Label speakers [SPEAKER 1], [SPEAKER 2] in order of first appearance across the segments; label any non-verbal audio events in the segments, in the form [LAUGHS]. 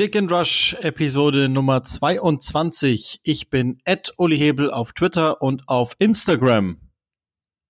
[SPEAKER 1] Lick and Rush Episode Nummer 22. Ich bin Ed Uli Hebel auf Twitter und auf Instagram.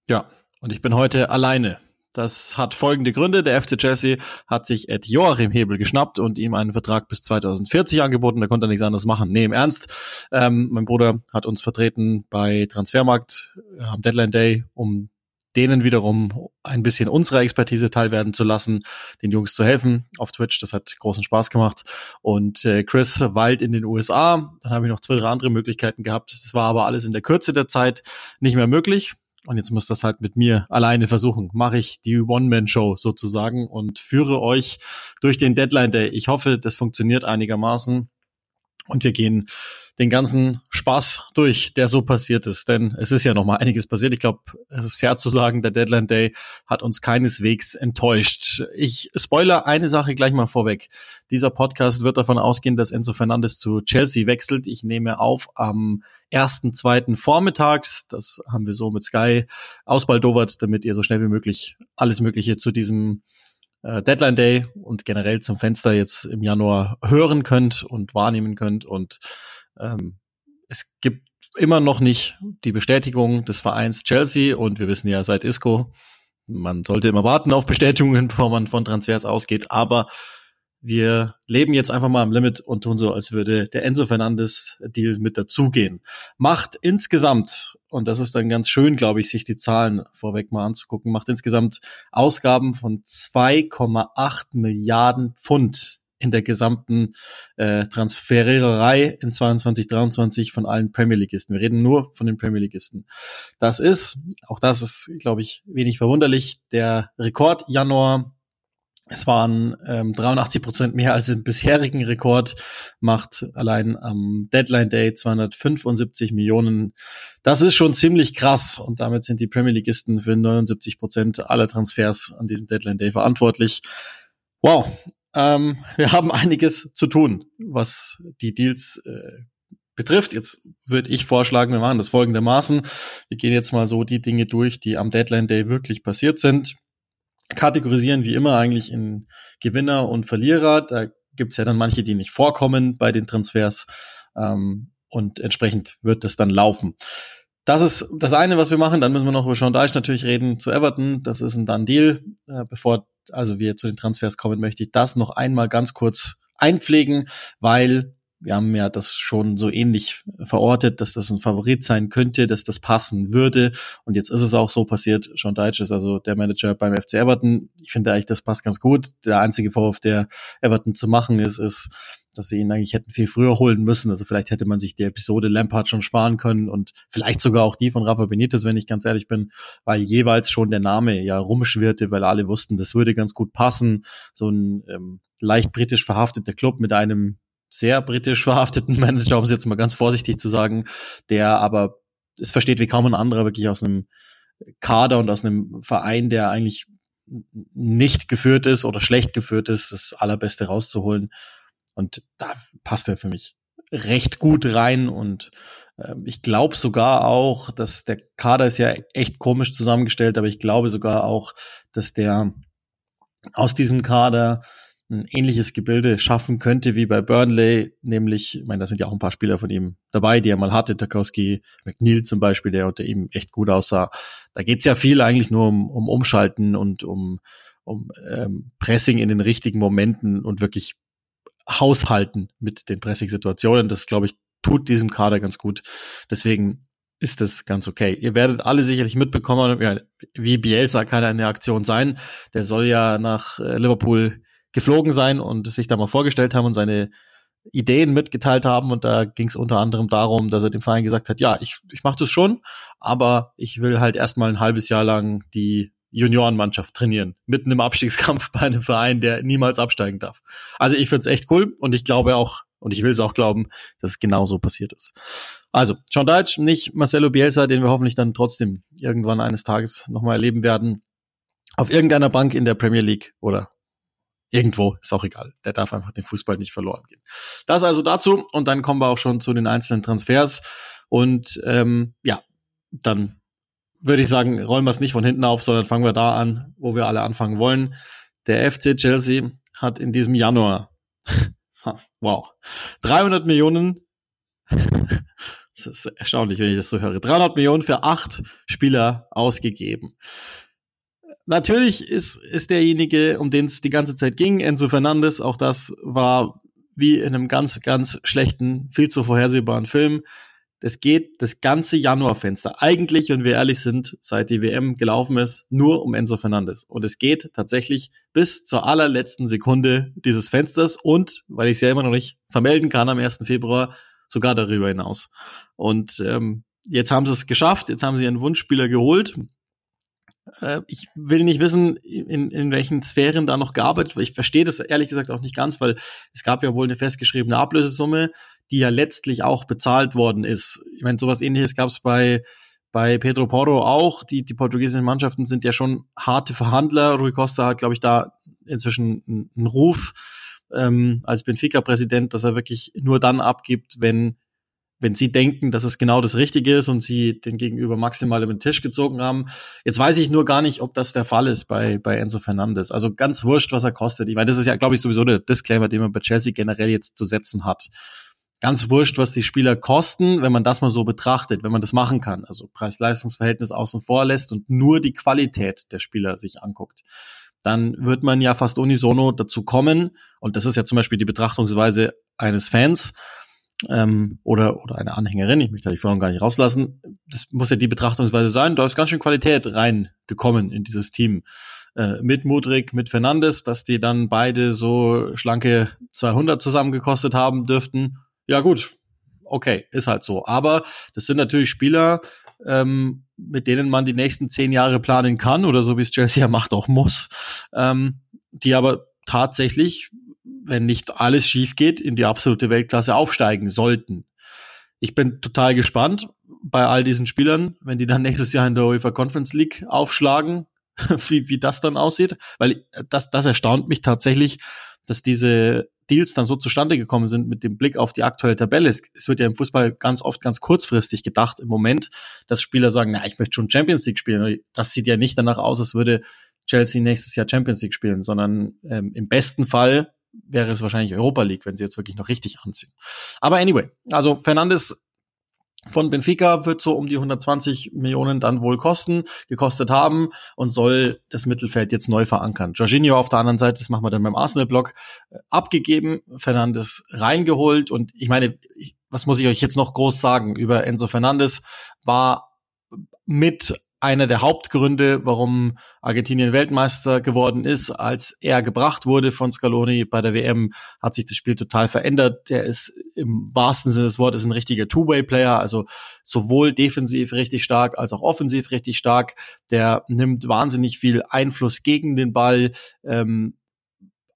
[SPEAKER 1] Ja, und ich bin heute alleine. Das hat folgende Gründe. Der FC Chelsea hat sich Ed Joachim Hebel geschnappt und ihm einen Vertrag bis 2040 angeboten. Da konnte er nichts anderes machen. Nee, im Ernst. Ähm, mein Bruder hat uns vertreten bei Transfermarkt am Deadline Day, um denen wiederum ein bisschen unserer Expertise teilwerden zu lassen, den Jungs zu helfen auf Twitch. Das hat großen Spaß gemacht. Und äh, Chris Wald in den USA. Dann habe ich noch zwei, drei andere Möglichkeiten gehabt. Das war aber alles in der Kürze der Zeit nicht mehr möglich. Und jetzt muss das halt mit mir alleine versuchen. Mache ich die One-Man-Show sozusagen und führe euch durch den Deadline Day. Ich hoffe, das funktioniert einigermaßen. Und wir gehen den ganzen Spaß durch, der so passiert ist. Denn es ist ja noch mal einiges passiert. Ich glaube, es ist fair zu sagen, der Deadline Day hat uns keineswegs enttäuscht. Ich spoiler eine Sache gleich mal vorweg. Dieser Podcast wird davon ausgehen, dass Enzo Fernandes zu Chelsea wechselt. Ich nehme auf am ersten, zweiten Vormittags. Das haben wir so mit Sky ausbaldowert, damit ihr so schnell wie möglich alles Mögliche zu diesem äh, Deadline Day und generell zum Fenster jetzt im Januar hören könnt und wahrnehmen könnt. Und ähm, es gibt immer noch nicht die Bestätigung des Vereins Chelsea und wir wissen ja seit Isco, man sollte immer warten auf Bestätigungen, [LAUGHS] bevor man von Transfers ausgeht, aber wir leben jetzt einfach mal am Limit und tun so, als würde der Enzo Fernandes Deal mit dazugehen. Macht insgesamt, und das ist dann ganz schön, glaube ich, sich die Zahlen vorweg mal anzugucken, macht insgesamt Ausgaben von 2,8 Milliarden Pfund in der gesamten äh, Transfererei in 22, 23 von allen Premier Leagueisten. Wir reden nur von den Premier Leagueisten. Das ist, auch das ist, glaube ich, wenig verwunderlich, der Rekord Januar es waren ähm, 83 Prozent mehr als im bisherigen Rekord, macht allein am Deadline Day 275 Millionen. Das ist schon ziemlich krass und damit sind die Premier Leagueisten für 79 Prozent aller Transfers an diesem Deadline Day verantwortlich. Wow, ähm, wir haben einiges zu tun, was die Deals äh, betrifft. Jetzt würde ich vorschlagen, wir machen das folgendermaßen. Wir gehen jetzt mal so die Dinge durch, die am Deadline Day wirklich passiert sind kategorisieren wie immer eigentlich in Gewinner und Verlierer. Da gibt's ja dann manche, die nicht vorkommen bei den Transfers. Ähm, und entsprechend wird das dann laufen. Das ist das eine, was wir machen. Dann müssen wir noch über Sean Dyche natürlich reden zu Everton. Das ist ein Done Deal. Äh, bevor also wir zu den Transfers kommen, möchte ich das noch einmal ganz kurz einpflegen, weil wir haben ja das schon so ähnlich verortet, dass das ein Favorit sein könnte, dass das passen würde. Und jetzt ist es auch so passiert. Sean Deitch ist also der Manager beim FC Everton. Ich finde eigentlich, das passt ganz gut. Der einzige Vorwurf, der Everton zu machen ist, ist, dass sie ihn eigentlich hätten viel früher holen müssen. Also vielleicht hätte man sich die Episode Lampard schon sparen können und vielleicht sogar auch die von Rafa Benitez, wenn ich ganz ehrlich bin, weil jeweils schon der Name ja rumschwirrte, weil alle wussten, das würde ganz gut passen. So ein ähm, leicht britisch verhafteter Club mit einem sehr britisch verhafteten [LAUGHS] Manager, um es jetzt mal ganz vorsichtig zu sagen, der aber es versteht wie kaum ein anderer wirklich aus einem Kader und aus einem Verein, der eigentlich nicht geführt ist oder schlecht geführt ist, das Allerbeste rauszuholen. Und da passt er für mich recht gut rein und äh, ich glaube sogar auch, dass der Kader ist ja echt komisch zusammengestellt, aber ich glaube sogar auch, dass der aus diesem Kader ein ähnliches Gebilde schaffen könnte wie bei Burnley, nämlich, ich meine, da sind ja auch ein paar Spieler von ihm dabei, die er mal hatte, Tarkowski, McNeil zum Beispiel, der unter ihm echt gut aussah. Da geht's ja viel eigentlich nur um, um Umschalten und um, um ähm, Pressing in den richtigen Momenten und wirklich haushalten mit den Pressing-Situationen. Das, glaube ich, tut diesem Kader ganz gut. Deswegen ist das ganz okay. Ihr werdet alle sicherlich mitbekommen, wie Bielsa kann eine Aktion sein. Der soll ja nach äh, Liverpool geflogen sein und sich da mal vorgestellt haben und seine Ideen mitgeteilt haben. Und da ging es unter anderem darum, dass er dem Verein gesagt hat, ja, ich, ich mache das schon, aber ich will halt erstmal ein halbes Jahr lang die Juniorenmannschaft trainieren, mitten im Abstiegskampf bei einem Verein, der niemals absteigen darf. Also ich find's echt cool und ich glaube auch, und ich will es auch glauben, dass es genau so passiert ist. Also, John Deitch, nicht Marcelo Bielsa, den wir hoffentlich dann trotzdem irgendwann eines Tages nochmal erleben werden, auf irgendeiner Bank in der Premier League oder Irgendwo, ist auch egal. Der darf einfach den Fußball nicht verloren gehen. Das also dazu und dann kommen wir auch schon zu den einzelnen Transfers. Und ähm, ja, dann würde ich sagen, rollen wir es nicht von hinten auf, sondern fangen wir da an, wo wir alle anfangen wollen. Der FC Chelsea hat in diesem Januar [LAUGHS] Wow. 300 Millionen. [LAUGHS] das ist erstaunlich, wenn ich das so höre. 300 Millionen für acht Spieler ausgegeben. Natürlich ist, ist derjenige, um den es die ganze Zeit ging, Enzo Fernandes. Auch das war wie in einem ganz, ganz schlechten, viel zu vorhersehbaren Film. Das geht das ganze Januarfenster. Eigentlich, wenn wir ehrlich sind, seit die WM gelaufen ist, nur um Enzo Fernandes. Und es geht tatsächlich bis zur allerletzten Sekunde dieses Fensters und, weil ich es ja immer noch nicht vermelden kann am 1. Februar, sogar darüber hinaus. Und ähm, jetzt haben sie es geschafft, jetzt haben sie ihren Wunschspieler geholt. Äh, ich will nicht wissen, in, in welchen Sphären da noch gearbeitet wird. Ich verstehe das ehrlich gesagt auch nicht ganz, weil es gab ja wohl eine festgeschriebene Ablösesumme die ja letztlich auch bezahlt worden ist. Ich meine, sowas ähnliches gab es bei bei Pedro Porro auch. Die, die portugiesischen Mannschaften sind ja schon harte Verhandler. Rui Costa hat, glaube ich, da inzwischen einen Ruf ähm, als Benfica-Präsident, dass er wirklich nur dann abgibt, wenn wenn sie denken, dass es genau das Richtige ist und sie den Gegenüber maximal über den Tisch gezogen haben. Jetzt weiß ich nur gar nicht, ob das der Fall ist bei, bei Enzo Fernandes. Also ganz wurscht, was er kostet. Ich meine, das ist ja, glaube ich, sowieso der Disclaimer, den man bei Chelsea generell jetzt zu setzen hat ganz wurscht, was die Spieler kosten, wenn man das mal so betrachtet, wenn man das machen kann, also Preis-Leistungs-Verhältnis außen vor lässt und nur die Qualität der Spieler sich anguckt, dann wird man ja fast unisono dazu kommen, und das ist ja zum Beispiel die Betrachtungsweise eines Fans ähm, oder, oder eine Anhängerin, ich möchte die Form gar nicht rauslassen, das muss ja die Betrachtungsweise sein, da ist ganz schön Qualität reingekommen in dieses Team. Äh, mit Mudrik, mit Fernandes, dass die dann beide so schlanke 200 zusammengekostet haben dürften ja gut, okay, ist halt so. Aber das sind natürlich Spieler, ähm, mit denen man die nächsten zehn Jahre planen kann oder so wie es Chelsea ja macht auch muss, ähm, die aber tatsächlich, wenn nicht alles schief geht, in die absolute Weltklasse aufsteigen sollten. Ich bin total gespannt bei all diesen Spielern, wenn die dann nächstes Jahr in der UEFA Conference League aufschlagen, [LAUGHS] wie, wie das dann aussieht, weil das, das erstaunt mich tatsächlich, dass diese Deals dann so zustande gekommen sind mit dem Blick auf die aktuelle Tabelle. Es, wird ja im Fußball ganz oft ganz kurzfristig gedacht im Moment, dass Spieler sagen, na, ich möchte schon Champions League spielen. Das sieht ja nicht danach aus, als würde Chelsea nächstes Jahr Champions League spielen, sondern ähm, im besten Fall wäre es wahrscheinlich Europa League, wenn sie jetzt wirklich noch richtig anziehen. Aber anyway, also Fernandes von Benfica wird so um die 120 Millionen dann wohl kosten, gekostet haben und soll das Mittelfeld jetzt neu verankern. Jorginho auf der anderen Seite, das machen wir dann beim Arsenal-Block, äh, abgegeben, Fernandes reingeholt und ich meine, was muss ich euch jetzt noch groß sagen über Enzo Fernandes, war mit einer der Hauptgründe, warum Argentinien Weltmeister geworden ist. Als er gebracht wurde von Scaloni bei der WM, hat sich das Spiel total verändert. Der ist im wahrsten Sinne des Wortes ein richtiger Two-Way-Player, also sowohl defensiv richtig stark als auch offensiv richtig stark. Der nimmt wahnsinnig viel Einfluss gegen den Ball, ähm,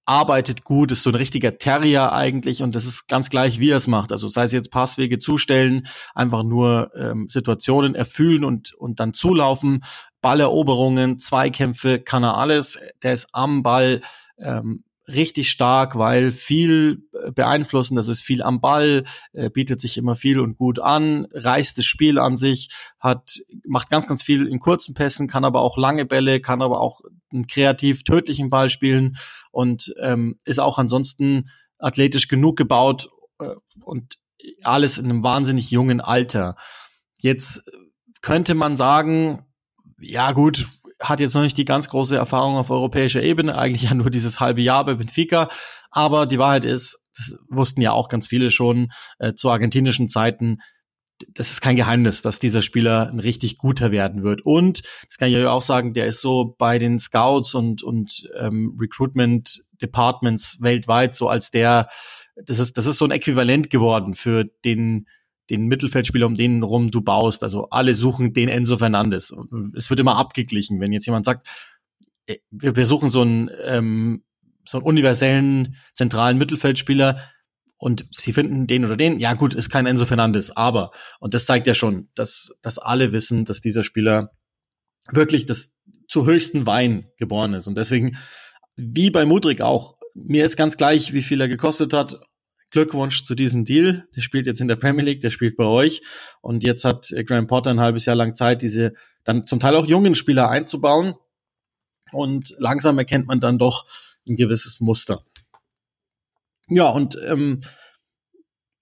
[SPEAKER 1] arbeitet gut, ist so ein richtiger Terrier eigentlich und das ist ganz gleich, wie er es macht. Also sei es jetzt Passwege zustellen, einfach nur ähm, Situationen erfüllen und, und dann zulaufen, Balleroberungen, Zweikämpfe, kann er alles. Der ist am Ball ähm, richtig stark, weil viel äh, beeinflussen, das ist viel am Ball, äh, bietet sich immer viel und gut an, reißt das Spiel an sich, hat, macht ganz, ganz viel in kurzen Pässen, kann aber auch lange Bälle, kann aber auch einen kreativ tödlichen Ball spielen und ähm, ist auch ansonsten athletisch genug gebaut äh, und alles in einem wahnsinnig jungen Alter. Jetzt könnte man sagen, ja gut, hat jetzt noch nicht die ganz große Erfahrung auf europäischer Ebene, eigentlich ja nur dieses halbe Jahr bei Benfica. Aber die Wahrheit ist, das wussten ja auch ganz viele schon äh, zu argentinischen Zeiten, das ist kein Geheimnis, dass dieser Spieler ein richtig guter werden wird. Und das kann ich euch auch sagen, der ist so bei den Scouts und, und ähm, Recruitment Departments weltweit so als der, das ist, das ist so ein Äquivalent geworden für den den Mittelfeldspieler, um den rum du baust. Also alle suchen den Enzo Fernandes. Es wird immer abgeglichen, wenn jetzt jemand sagt, äh, wir, suchen so einen, ähm, so einen universellen zentralen Mittelfeldspieler und sie finden den oder den. Ja gut, ist kein Enzo Fernandes, aber und das zeigt ja schon, dass dass alle wissen, dass dieser Spieler wirklich das zu höchsten Wein geboren ist und deswegen wie bei Mudrik auch mir ist ganz gleich, wie viel er gekostet hat Glückwunsch zu diesem Deal. Der spielt jetzt in der Premier League, der spielt bei euch. Und jetzt hat Graham Potter ein halbes Jahr lang Zeit, diese dann zum Teil auch jungen Spieler einzubauen. Und langsam erkennt man dann doch ein gewisses Muster. Ja, und ähm,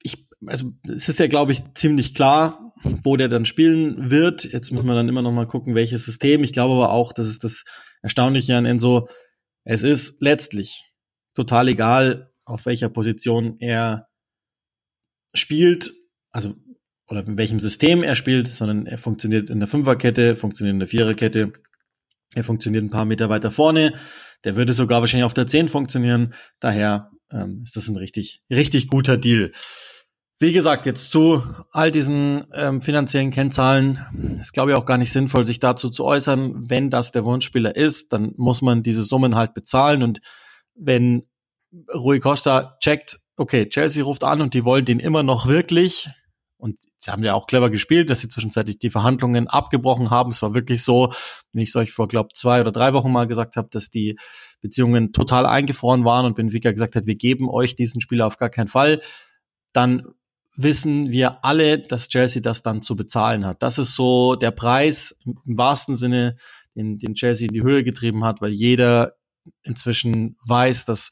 [SPEAKER 1] ich, also es ist ja, glaube ich, ziemlich klar, wo der dann spielen wird. Jetzt müssen wir dann immer noch mal gucken, welches System. Ich glaube aber auch, dass es das Erstaunliche an Enzo, es ist letztlich total egal, auf welcher Position er spielt, also oder in welchem System er spielt, sondern er funktioniert in der Fünferkette, funktioniert in der Viererkette, er funktioniert ein paar Meter weiter vorne, der würde sogar wahrscheinlich auf der 10 funktionieren. Daher ähm, ist das ein richtig, richtig guter Deal. Wie gesagt, jetzt zu all diesen ähm, finanziellen Kennzahlen ist, glaube ich, auch gar nicht sinnvoll, sich dazu zu äußern. Wenn das der Wunschspieler ist, dann muss man diese Summen halt bezahlen. Und wenn Rui Costa checkt, okay, Chelsea ruft an und die wollen den immer noch wirklich, und sie haben ja auch clever gespielt, dass sie zwischenzeitlich die Verhandlungen abgebrochen haben. Es war wirklich so, wie ich es euch vor, glaube zwei oder drei Wochen mal gesagt habe, dass die Beziehungen total eingefroren waren und Benfica gesagt hat, wir geben euch diesen Spieler auf gar keinen Fall. Dann wissen wir alle, dass Chelsea das dann zu bezahlen hat. Das ist so der Preis im wahrsten Sinne, den, den Chelsea in die Höhe getrieben hat, weil jeder inzwischen weiß, dass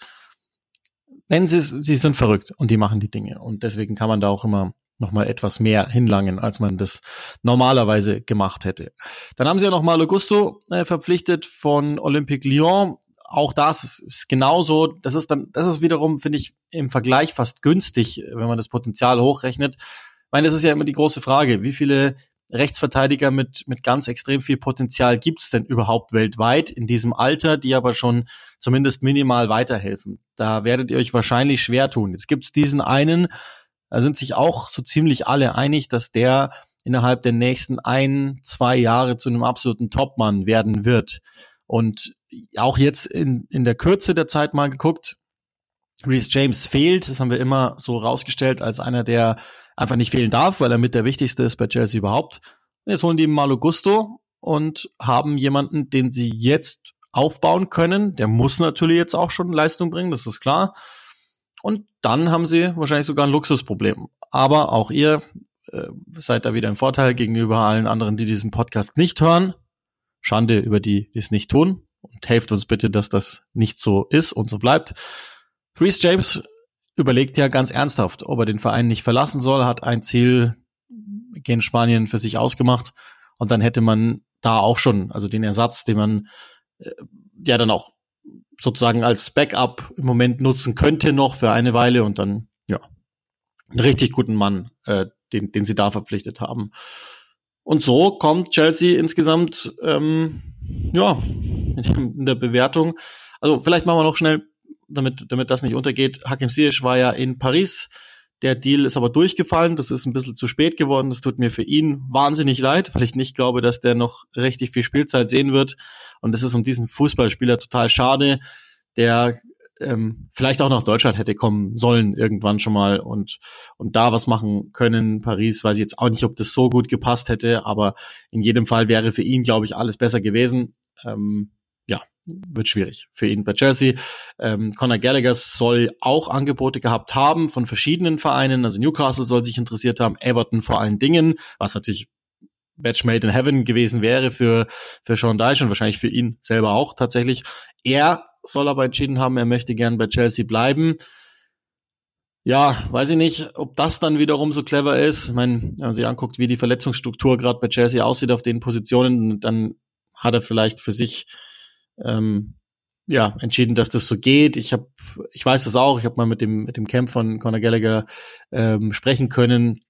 [SPEAKER 1] wenn sie sie sind verrückt und die machen die Dinge und deswegen kann man da auch immer noch mal etwas mehr hinlangen, als man das normalerweise gemacht hätte. Dann haben sie ja noch mal Augusto äh, verpflichtet von Olympique Lyon. Auch das ist, ist genauso. Das ist dann, das ist wiederum, finde ich, im Vergleich fast günstig, wenn man das Potenzial hochrechnet. Ich meine, das ist ja immer die große Frage. Wie viele Rechtsverteidiger mit, mit ganz extrem viel Potenzial gibt's denn überhaupt weltweit in diesem Alter, die aber schon zumindest minimal weiterhelfen? Da werdet ihr euch wahrscheinlich schwer tun. Jetzt gibt's diesen einen, da sind sich auch so ziemlich alle einig, dass der innerhalb der nächsten ein, zwei Jahre zu einem absoluten Topmann werden wird. Und auch jetzt in, in der Kürze der Zeit mal geguckt, Reese James fehlt, das haben wir immer so rausgestellt als einer, der einfach nicht fehlen darf, weil er mit der wichtigste ist bei Chelsea überhaupt. Jetzt holen die Malo Gusto und haben jemanden, den sie jetzt aufbauen können. Der muss natürlich jetzt auch schon Leistung bringen, das ist klar. Und dann haben sie wahrscheinlich sogar ein Luxusproblem. Aber auch ihr äh, seid da wieder im Vorteil gegenüber allen anderen, die diesen Podcast nicht hören. Schande über die, die es nicht tun. Und helft uns bitte, dass das nicht so ist und so bleibt. Reese James überlegt ja ganz ernsthaft, ob er den Verein nicht verlassen soll, hat ein Ziel gegen Spanien für sich ausgemacht. Und dann hätte man da auch schon, also den Ersatz, den man äh, ja dann auch sozusagen als Backup im Moment nutzen könnte noch für eine Weile und dann, ja, einen richtig guten Mann, äh, den, den sie da verpflichtet haben. Und so kommt Chelsea insgesamt, ähm, ja, [LAUGHS] in der Bewertung. Also vielleicht machen wir noch schnell, damit, damit das nicht untergeht. Hakim Ziyech war ja in Paris. Der Deal ist aber durchgefallen. Das ist ein bisschen zu spät geworden. Das tut mir für ihn wahnsinnig leid, weil ich nicht glaube, dass der noch richtig viel Spielzeit sehen wird. Und das ist um diesen Fußballspieler total schade, der ähm, vielleicht auch nach Deutschland hätte kommen sollen irgendwann schon mal und und da was machen können. Paris weiß ich jetzt auch nicht, ob das so gut gepasst hätte, aber in jedem Fall wäre für ihn, glaube ich, alles besser gewesen. Ähm, wird schwierig für ihn bei Chelsea. Ähm, Conor Gallagher soll auch Angebote gehabt haben von verschiedenen Vereinen. Also Newcastle soll sich interessiert haben, Everton vor allen Dingen, was natürlich Match made in heaven gewesen wäre für, für Sean Dyche und wahrscheinlich für ihn selber auch tatsächlich. Er soll aber entschieden haben, er möchte gern bei Chelsea bleiben. Ja, weiß ich nicht, ob das dann wiederum so clever ist. Ich meine, wenn man sich anguckt, wie die Verletzungsstruktur gerade bei Chelsea aussieht auf den Positionen, dann hat er vielleicht für sich ähm, ja entschieden, dass das so geht. Ich habe, ich weiß das auch. Ich habe mal mit dem mit dem Camp von Conor Gallagher ähm, sprechen können.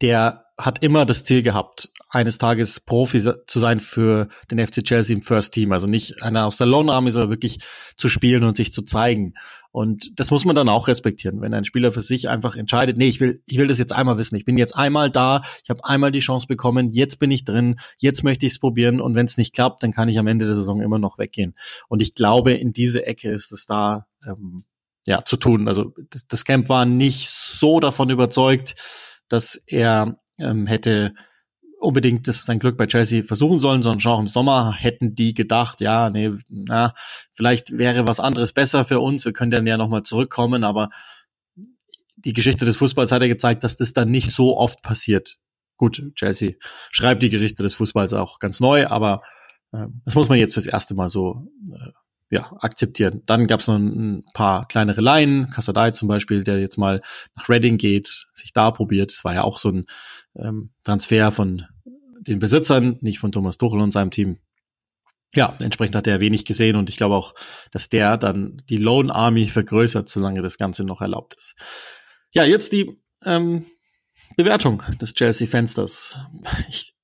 [SPEAKER 1] Der hat immer das Ziel gehabt, eines Tages Profi zu sein für den FC Chelsea im First Team. Also nicht einer aus der Lone Army, sondern wirklich zu spielen und sich zu zeigen. Und das muss man dann auch respektieren, wenn ein Spieler für sich einfach entscheidet, nee, ich will, ich will das jetzt einmal wissen. Ich bin jetzt einmal da, ich habe einmal die Chance bekommen, jetzt bin ich drin, jetzt möchte ich es probieren und wenn es nicht klappt, dann kann ich am Ende der Saison immer noch weggehen. Und ich glaube, in diese Ecke ist es da ähm, ja zu tun. Also das, das Camp war nicht so davon überzeugt, dass er ähm, hätte unbedingt das sein Glück bei Chelsea versuchen sollen, sondern schon auch im Sommer hätten die gedacht, ja, nee, na, vielleicht wäre was anderes besser für uns, wir können dann ja nochmal zurückkommen, aber die Geschichte des Fußballs hat ja gezeigt, dass das dann nicht so oft passiert. Gut, Chelsea schreibt die Geschichte des Fußballs auch ganz neu, aber äh, das muss man jetzt fürs erste Mal so äh, ja, akzeptieren. Dann gab es noch ein paar kleinere Laien, Kassadai zum Beispiel, der jetzt mal nach Reading geht, sich da probiert. Das war ja auch so ein ähm, Transfer von den Besitzern, nicht von Thomas Tuchel und seinem Team. Ja, entsprechend hat er wenig gesehen und ich glaube auch, dass der dann die Lone Army vergrößert, solange das Ganze noch erlaubt ist. Ja, jetzt die ähm, Bewertung des Chelsea-Fensters. Ich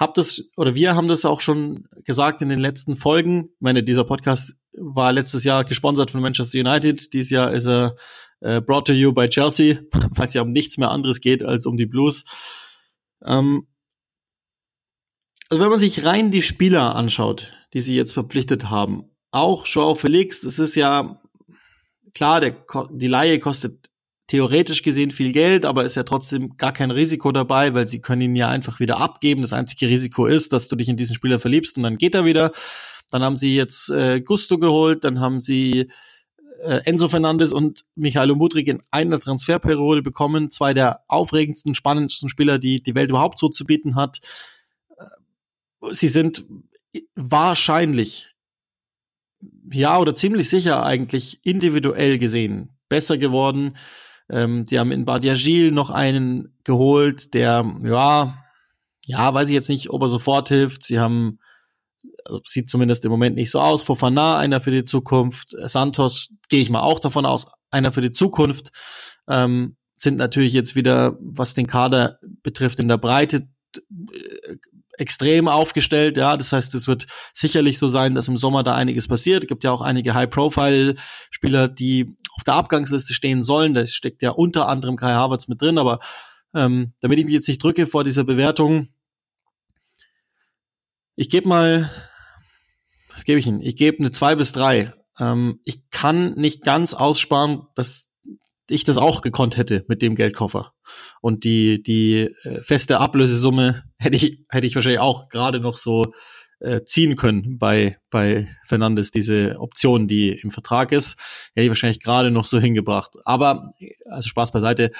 [SPEAKER 1] hab das, oder wir haben das auch schon gesagt in den letzten Folgen. Ich meine, dieser Podcast war letztes Jahr gesponsert von Manchester United. Dieses Jahr ist er äh, brought to you by Chelsea, weil es ja um nichts mehr anderes geht als um die Blues. Ähm, also wenn man sich rein die Spieler anschaut, die sie jetzt verpflichtet haben, auch Joao Felix, das ist ja klar, der, die Laie kostet theoretisch gesehen viel Geld, aber ist ja trotzdem gar kein Risiko dabei, weil sie können ihn ja einfach wieder abgeben. Das einzige Risiko ist, dass du dich in diesen Spieler verliebst und dann geht er wieder. Dann haben sie jetzt äh, Gusto geholt, dann haben sie äh, Enzo Fernandes und Michaelo Mudrik in einer Transferperiode bekommen. Zwei der aufregendsten, spannendsten Spieler, die die Welt überhaupt so zu bieten hat. Äh, sie sind wahrscheinlich, ja, oder ziemlich sicher eigentlich individuell gesehen besser geworden. Ähm, sie haben in Badiagil noch einen geholt, der, ja, ja, weiß ich jetzt nicht, ob er sofort hilft. Sie haben, also sieht zumindest im Moment nicht so aus. Fofana, einer für die Zukunft. Santos, gehe ich mal auch davon aus, einer für die Zukunft. Ähm, sind natürlich jetzt wieder, was den Kader betrifft, in der Breite äh, extrem aufgestellt. Ja, das heißt, es wird sicherlich so sein, dass im Sommer da einiges passiert. Es gibt ja auch einige High-Profile-Spieler, die auf der Abgangsliste stehen sollen. Da steckt ja unter anderem Kai Havertz mit drin. Aber ähm, damit ich mich jetzt nicht drücke vor dieser Bewertung, ich gebe mal, was gebe ich Ihnen? Ich gebe eine zwei bis drei. Ähm, ich kann nicht ganz aussparen, dass ich das auch gekonnt hätte mit dem Geldkoffer. Und die, die äh, feste Ablösesumme [LAUGHS] hätte ich, hätte ich wahrscheinlich auch gerade noch so äh, ziehen können bei, bei Fernandes, diese Option, die im Vertrag ist, hätte ich wahrscheinlich gerade noch so hingebracht. Aber, also Spaß beiseite,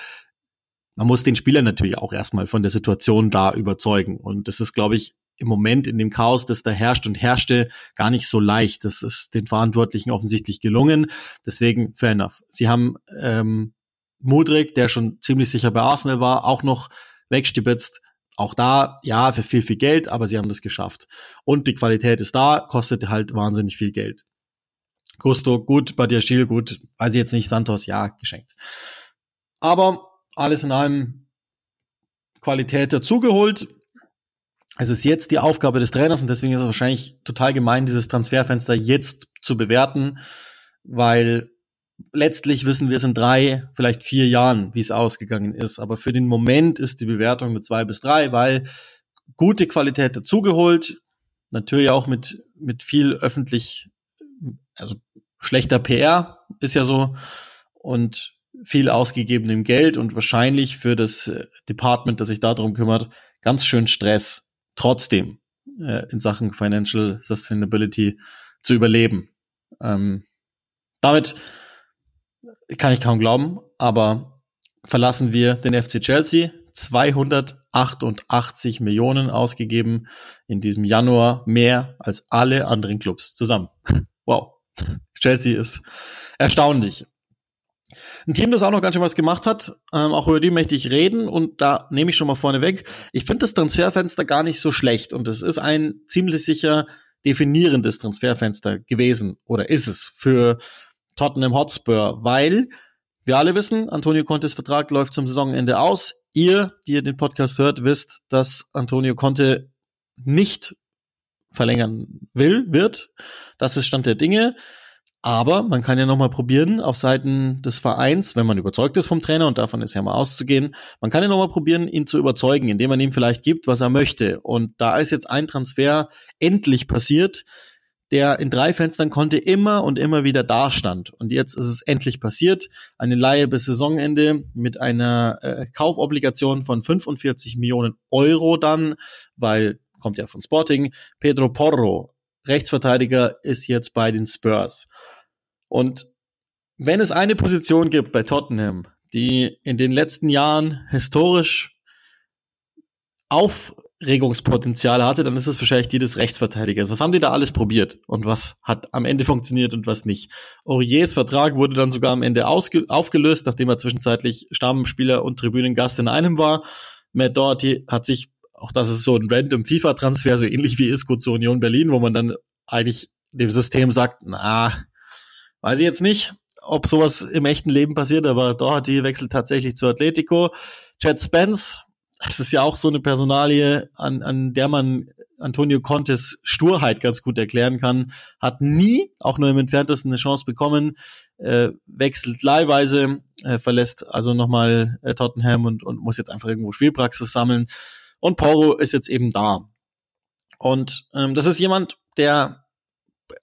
[SPEAKER 1] man muss den Spieler natürlich auch erstmal von der Situation da überzeugen. Und das ist, glaube ich, im Moment in dem Chaos, das da herrscht und herrschte, gar nicht so leicht. Das ist den Verantwortlichen offensichtlich gelungen. Deswegen, fair enough. Sie haben ähm, Mudrik, der schon ziemlich sicher bei Arsenal war, auch noch wegstibitzt. Auch da, ja, für viel, viel Geld, aber sie haben das geschafft. Und die Qualität ist da, kostet halt wahnsinnig viel Geld. Gusto, gut, Badiachil, gut, weiß ich jetzt nicht, Santos, ja, geschenkt. Aber alles in allem Qualität dazugeholt es ist jetzt die Aufgabe des Trainers und deswegen ist es wahrscheinlich total gemein, dieses Transferfenster jetzt zu bewerten, weil letztlich wissen wir es in drei, vielleicht vier Jahren, wie es ausgegangen ist. Aber für den Moment ist die Bewertung mit zwei bis drei, weil gute Qualität dazugeholt, natürlich auch mit, mit viel öffentlich, also schlechter PR ist ja so und viel ausgegebenem Geld und wahrscheinlich für das Department, das sich darum kümmert, ganz schön Stress trotzdem äh, in Sachen Financial Sustainability zu überleben. Ähm, damit kann ich kaum glauben, aber verlassen wir den FC Chelsea. 288 Millionen ausgegeben in diesem Januar, mehr als alle anderen Clubs zusammen. [LAUGHS] Wow. Chelsea ist erstaunlich. Ein Team, das auch noch ganz schön was gemacht hat, ähm, auch über die möchte ich reden und da nehme ich schon mal vorne weg. Ich finde das Transferfenster gar nicht so schlecht und es ist ein ziemlich sicher definierendes Transferfenster gewesen oder ist es für Tottenham Hotspur, weil wir alle wissen, Antonio Contes Vertrag läuft zum Saisonende aus. Ihr, die ihr den Podcast hört, wisst, dass Antonio Conte nicht verlängern will, wird. Das ist Stand der Dinge. Aber man kann ja nochmal probieren, auf Seiten des Vereins, wenn man überzeugt ist vom Trainer, und davon ist ja mal auszugehen, man kann ja nochmal probieren, ihn zu überzeugen, indem man ihm vielleicht gibt, was er möchte. Und da ist jetzt ein Transfer endlich passiert, der in drei Fenstern konnte immer und immer wieder dastand. Und jetzt ist es endlich passiert. Eine Laie bis Saisonende mit einer äh, Kaufobligation von 45 Millionen Euro dann, weil kommt ja von Sporting. Pedro Porro, Rechtsverteidiger ist jetzt bei den Spurs. Und wenn es eine Position gibt bei Tottenham, die in den letzten Jahren historisch auf Regungspotenzial hatte, dann ist es wahrscheinlich die des Rechtsverteidigers. Was haben die da alles probiert und was hat am Ende funktioniert und was nicht? Auriers Vertrag wurde dann sogar am Ende aufgelöst, nachdem er zwischenzeitlich Stammspieler und Tribünengast in einem war. Matt Doherty hat sich, auch das ist so ein random FIFA-Transfer, so ähnlich wie Isco zur Union Berlin, wo man dann eigentlich dem System sagt, na, weiß ich jetzt nicht, ob sowas im echten Leben passiert, aber Doherty wechselt tatsächlich zu Atletico. Chad Spence, es ist ja auch so eine Personalie, an, an der man Antonio Contes Sturheit ganz gut erklären kann, hat nie, auch nur im entferntesten, eine Chance bekommen, äh, wechselt leihweise, äh, verlässt also nochmal äh, Tottenham und, und muss jetzt einfach irgendwo Spielpraxis sammeln. Und Poro ist jetzt eben da. Und ähm, das ist jemand, der,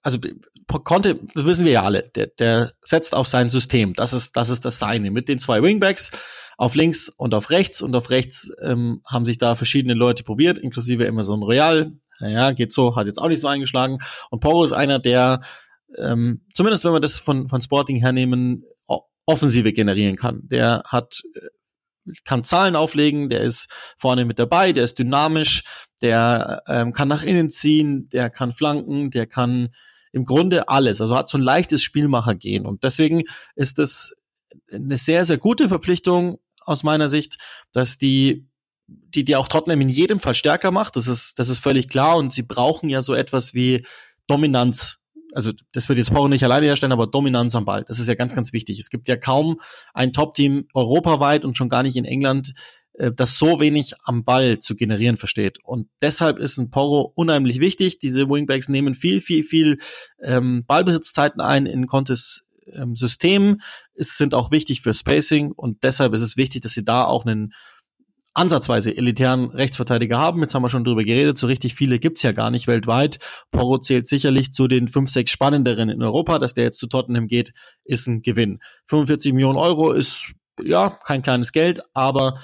[SPEAKER 1] also das wissen wir ja alle, der, der setzt auf sein System. Das ist, das ist das Seine. Mit den zwei Wingbacks auf links und auf rechts. Und auf rechts ähm, haben sich da verschiedene Leute probiert, inklusive Emerson Royal. Naja, geht so, hat jetzt auch nicht so eingeschlagen. Und Poro ist einer, der, ähm, zumindest wenn wir das von, von Sporting hernehmen, Offensive generieren kann. Der hat äh, kann Zahlen auflegen, der ist vorne mit dabei, der ist dynamisch, der ähm, kann nach innen ziehen, der kann flanken, der kann im Grunde alles. Also hat so ein leichtes Spielmacher gehen. Und deswegen ist es eine sehr, sehr gute Verpflichtung aus meiner Sicht, dass die die die auch Tottenham in jedem Fall stärker macht. Das ist das ist völlig klar und sie brauchen ja so etwas wie Dominanz. Also das wird jetzt Power nicht alleine herstellen, aber Dominanz am Ball. Das ist ja ganz ganz wichtig. Es gibt ja kaum ein Top-Team europaweit und schon gar nicht in England, äh, das so wenig am Ball zu generieren versteht. Und deshalb ist ein Porro unheimlich wichtig. Diese Wingbacks nehmen viel, viel, viel ähm, Ballbesitzzeiten ein in Contes ähm, System, ist, sind auch wichtig für Spacing und deshalb ist es wichtig, dass sie da auch einen ansatzweise elitären Rechtsverteidiger haben. Jetzt haben wir schon drüber geredet, so richtig viele gibt's ja gar nicht weltweit. Porro zählt sicherlich zu den fünf, sechs spannenderen in Europa. Dass der jetzt zu Tottenham geht, ist ein Gewinn. 45 Millionen Euro ist ja kein kleines Geld, aber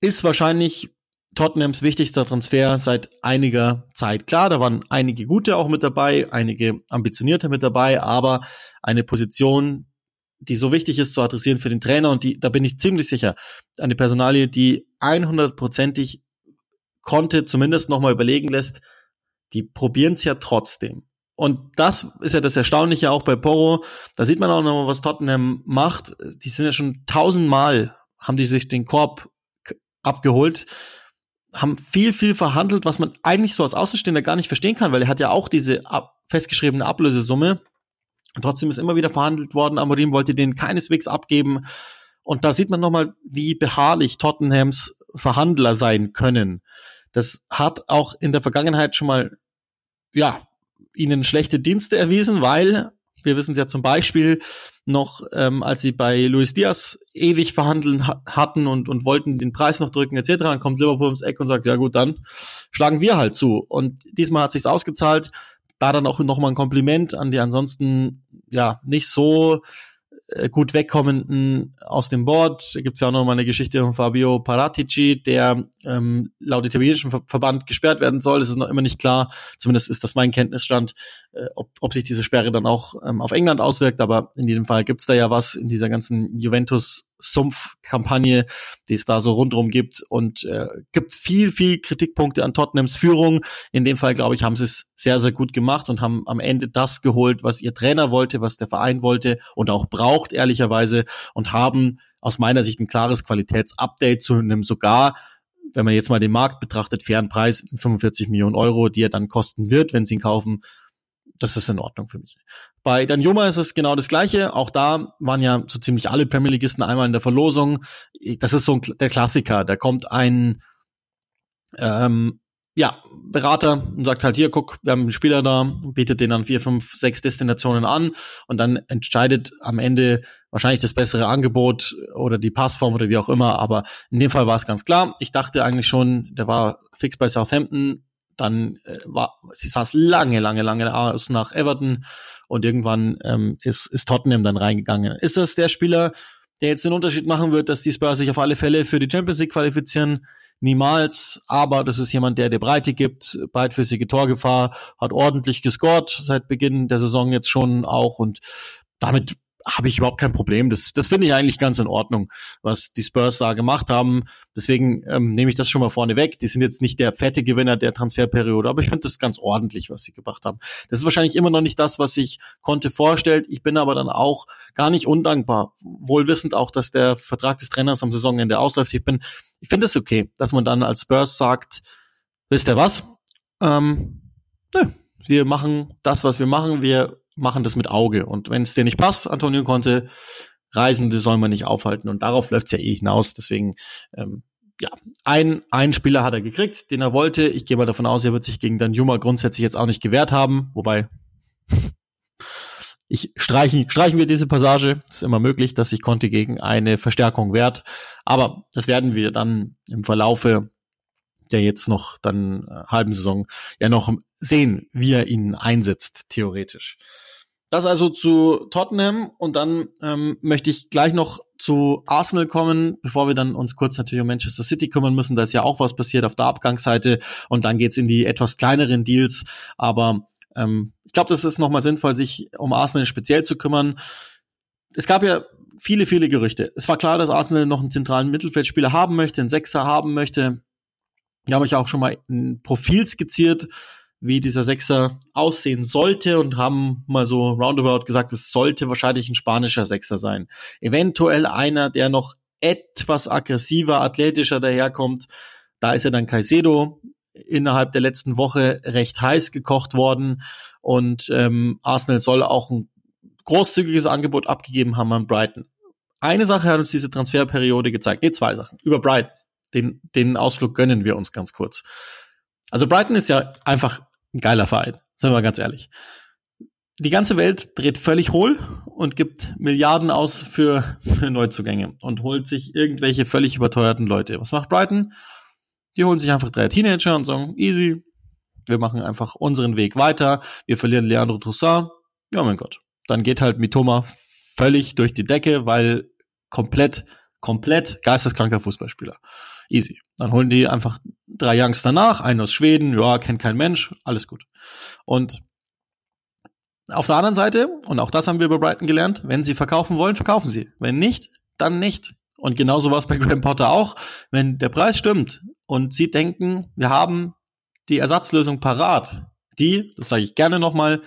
[SPEAKER 1] ist wahrscheinlich Tottenhams wichtigster Transfer seit einiger Zeit. Klar, da waren einige gute auch mit dabei, einige ambitionierte mit dabei, aber eine Position, die so wichtig ist zu adressieren für den Trainer und die, da bin ich ziemlich sicher, eine Personalie, die 100%ig konnte, zumindest nochmal überlegen lässt, die probieren es ja trotzdem. Und das ist ja das Erstaunliche auch bei Porro. Da sieht man auch nochmal, was Tottenham macht. Die sind ja schon tausendmal, haben die sich den Korb abgeholt haben viel, viel verhandelt, was man eigentlich so als Außenstehender gar nicht verstehen kann, weil er hat ja auch diese festgeschriebene Ablösesumme. Trotzdem ist immer wieder verhandelt worden. Amorim wollte den keineswegs abgeben. Und da sieht man nochmal, wie beharrlich Tottenhams Verhandler sein können. Das hat auch in der Vergangenheit schon mal, ja, ihnen schlechte Dienste erwiesen, weil wir wissen ja zum Beispiel noch, ähm, als sie bei Luis Diaz ewig verhandeln ha hatten und, und wollten den Preis noch drücken etc., dann kommt Liverpool ums Eck und sagt, ja gut, dann schlagen wir halt zu. Und diesmal hat sich's ausgezahlt. Da dann auch nochmal ein Kompliment an die ansonsten ja nicht so äh, gut wegkommenden aus dem Board. Da gibt's ja auch noch mal eine Geschichte von Fabio Paratici, der ähm, laut italienischem Ver Verband gesperrt werden soll. Es ist noch immer nicht klar, zumindest ist das mein Kenntnisstand, äh, ob, ob sich diese Sperre dann auch ähm, auf England auswirkt. Aber in jedem Fall gibt's da ja was in dieser ganzen Juventus Sumpf-Kampagne, die es da so rundherum gibt und äh, gibt viel, viel Kritikpunkte an Tottenhams Führung. In dem Fall, glaube ich, haben sie es sehr, sehr gut gemacht und haben am Ende das geholt, was ihr Trainer wollte, was der Verein wollte und auch braucht, ehrlicherweise, und haben aus meiner Sicht ein klares Qualitätsupdate zu einem sogar wenn man jetzt mal den Markt betrachtet, fairen Preis, 45 Millionen Euro, die er dann kosten wird, wenn sie ihn kaufen, das ist in Ordnung für mich. Bei Danjuma ist es genau das Gleiche. Auch da waren ja so ziemlich alle Premier Leagueisten einmal in der Verlosung. Das ist so ein, der Klassiker. Da kommt ein ähm, ja, Berater und sagt halt hier, guck, wir haben einen Spieler da, bietet den an vier, fünf, sechs Destinationen an und dann entscheidet am Ende wahrscheinlich das bessere Angebot oder die Passform oder wie auch immer. Aber in dem Fall war es ganz klar. Ich dachte eigentlich schon, der war fix bei Southampton, dann äh, war, sie saß lange, lange, lange aus nach Everton und irgendwann ähm, ist, ist Tottenham dann reingegangen. Ist das der Spieler, der jetzt den Unterschied machen wird, dass die Spurs sich auf alle Fälle für die Champions League qualifizieren? Niemals, aber das ist jemand, der dir Breite gibt, beidfüßige Torgefahr, hat ordentlich gescored seit Beginn der Saison jetzt schon auch und damit habe ich überhaupt kein Problem. Das, das finde ich eigentlich ganz in Ordnung, was die Spurs da gemacht haben. Deswegen ähm, nehme ich das schon mal vorne weg. Die sind jetzt nicht der fette Gewinner der Transferperiode, aber ich finde das ganz ordentlich, was sie gemacht haben. Das ist wahrscheinlich immer noch nicht das, was sich Conte vorstellt. Ich bin aber dann auch gar nicht undankbar, wohlwissend auch, dass der Vertrag des Trainers am Saisonende ausläuft. Ich bin, ich finde es okay, dass man dann als Spurs sagt, wisst ihr was? Ähm, nö, wir machen das, was wir machen. Wir machen das mit Auge. Und wenn es dir nicht passt, Antonio Conte, Reisende soll man nicht aufhalten. Und darauf läuft es ja eh hinaus. Deswegen, ähm, ja, ein, ein Spieler hat er gekriegt, den er wollte. Ich gehe mal davon aus, er wird sich gegen Dan Juma grundsätzlich jetzt auch nicht gewehrt haben. Wobei, [LAUGHS] ich streichen, streichen wir diese Passage. Es ist immer möglich, dass sich Conte gegen eine Verstärkung wehrt. Aber das werden wir dann im Verlaufe der jetzt noch dann äh, halben Saison ja noch sehen, wie er ihn einsetzt, theoretisch. Das also zu Tottenham und dann ähm, möchte ich gleich noch zu Arsenal kommen, bevor wir dann uns kurz natürlich um Manchester City kümmern müssen. Da ist ja auch was passiert auf der Abgangsseite und dann geht's in die etwas kleineren Deals. Aber ähm, ich glaube, das ist nochmal sinnvoll, sich um Arsenal speziell zu kümmern. Es gab ja viele, viele Gerüchte. Es war klar, dass Arsenal noch einen zentralen Mittelfeldspieler haben möchte, einen Sechser haben möchte. Wir haben euch auch schon mal ein Profil skizziert wie dieser Sechser aussehen sollte und haben mal so roundabout gesagt, es sollte wahrscheinlich ein spanischer Sechser sein. Eventuell einer, der noch etwas aggressiver, athletischer daherkommt. Da ist er dann Caicedo innerhalb der letzten Woche recht heiß gekocht worden und ähm, Arsenal soll auch ein großzügiges Angebot abgegeben haben an Brighton. Eine Sache hat uns diese Transferperiode gezeigt, nee, zwei Sachen. Über Brighton, den, den Ausflug gönnen wir uns ganz kurz. Also Brighton ist ja einfach ein geiler Verein, sind wir ganz ehrlich. Die ganze Welt dreht völlig hohl und gibt Milliarden aus für, für Neuzugänge und holt sich irgendwelche völlig überteuerten Leute. Was macht Brighton? Die holen sich einfach drei Teenager und sagen, easy, wir machen einfach unseren Weg weiter, wir verlieren Leandro Trossard, ja mein Gott. Dann geht halt Mitoma völlig durch die Decke, weil komplett, komplett geisteskranker Fußballspieler. Easy. Dann holen die einfach drei Youngs danach, einen aus Schweden, ja, kennt kein Mensch, alles gut. Und auf der anderen Seite, und auch das haben wir bei Brighton gelernt, wenn sie verkaufen wollen, verkaufen sie. Wenn nicht, dann nicht. Und genauso war es bei [LAUGHS] Graham Potter auch. Wenn der Preis stimmt und sie denken, wir haben die Ersatzlösung parat, die, das sage ich gerne nochmal,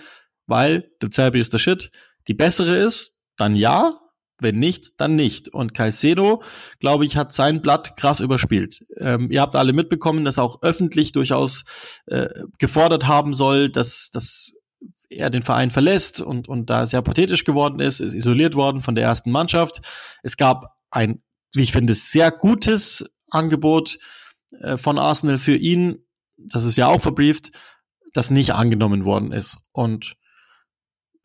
[SPEAKER 1] weil der Zerbi ist der Shit, die bessere ist, dann ja, wenn nicht, dann nicht. Und Caicedo, glaube ich, hat sein Blatt krass überspielt. Ähm, ihr habt alle mitbekommen, dass er auch öffentlich durchaus äh, gefordert haben soll, dass, dass er den Verein verlässt und, und da sehr pathetisch geworden ist, ist isoliert worden von der ersten Mannschaft. Es gab ein, wie ich finde, sehr gutes Angebot äh, von Arsenal für ihn. Das ist ja auch verbrieft, das nicht angenommen worden ist. Und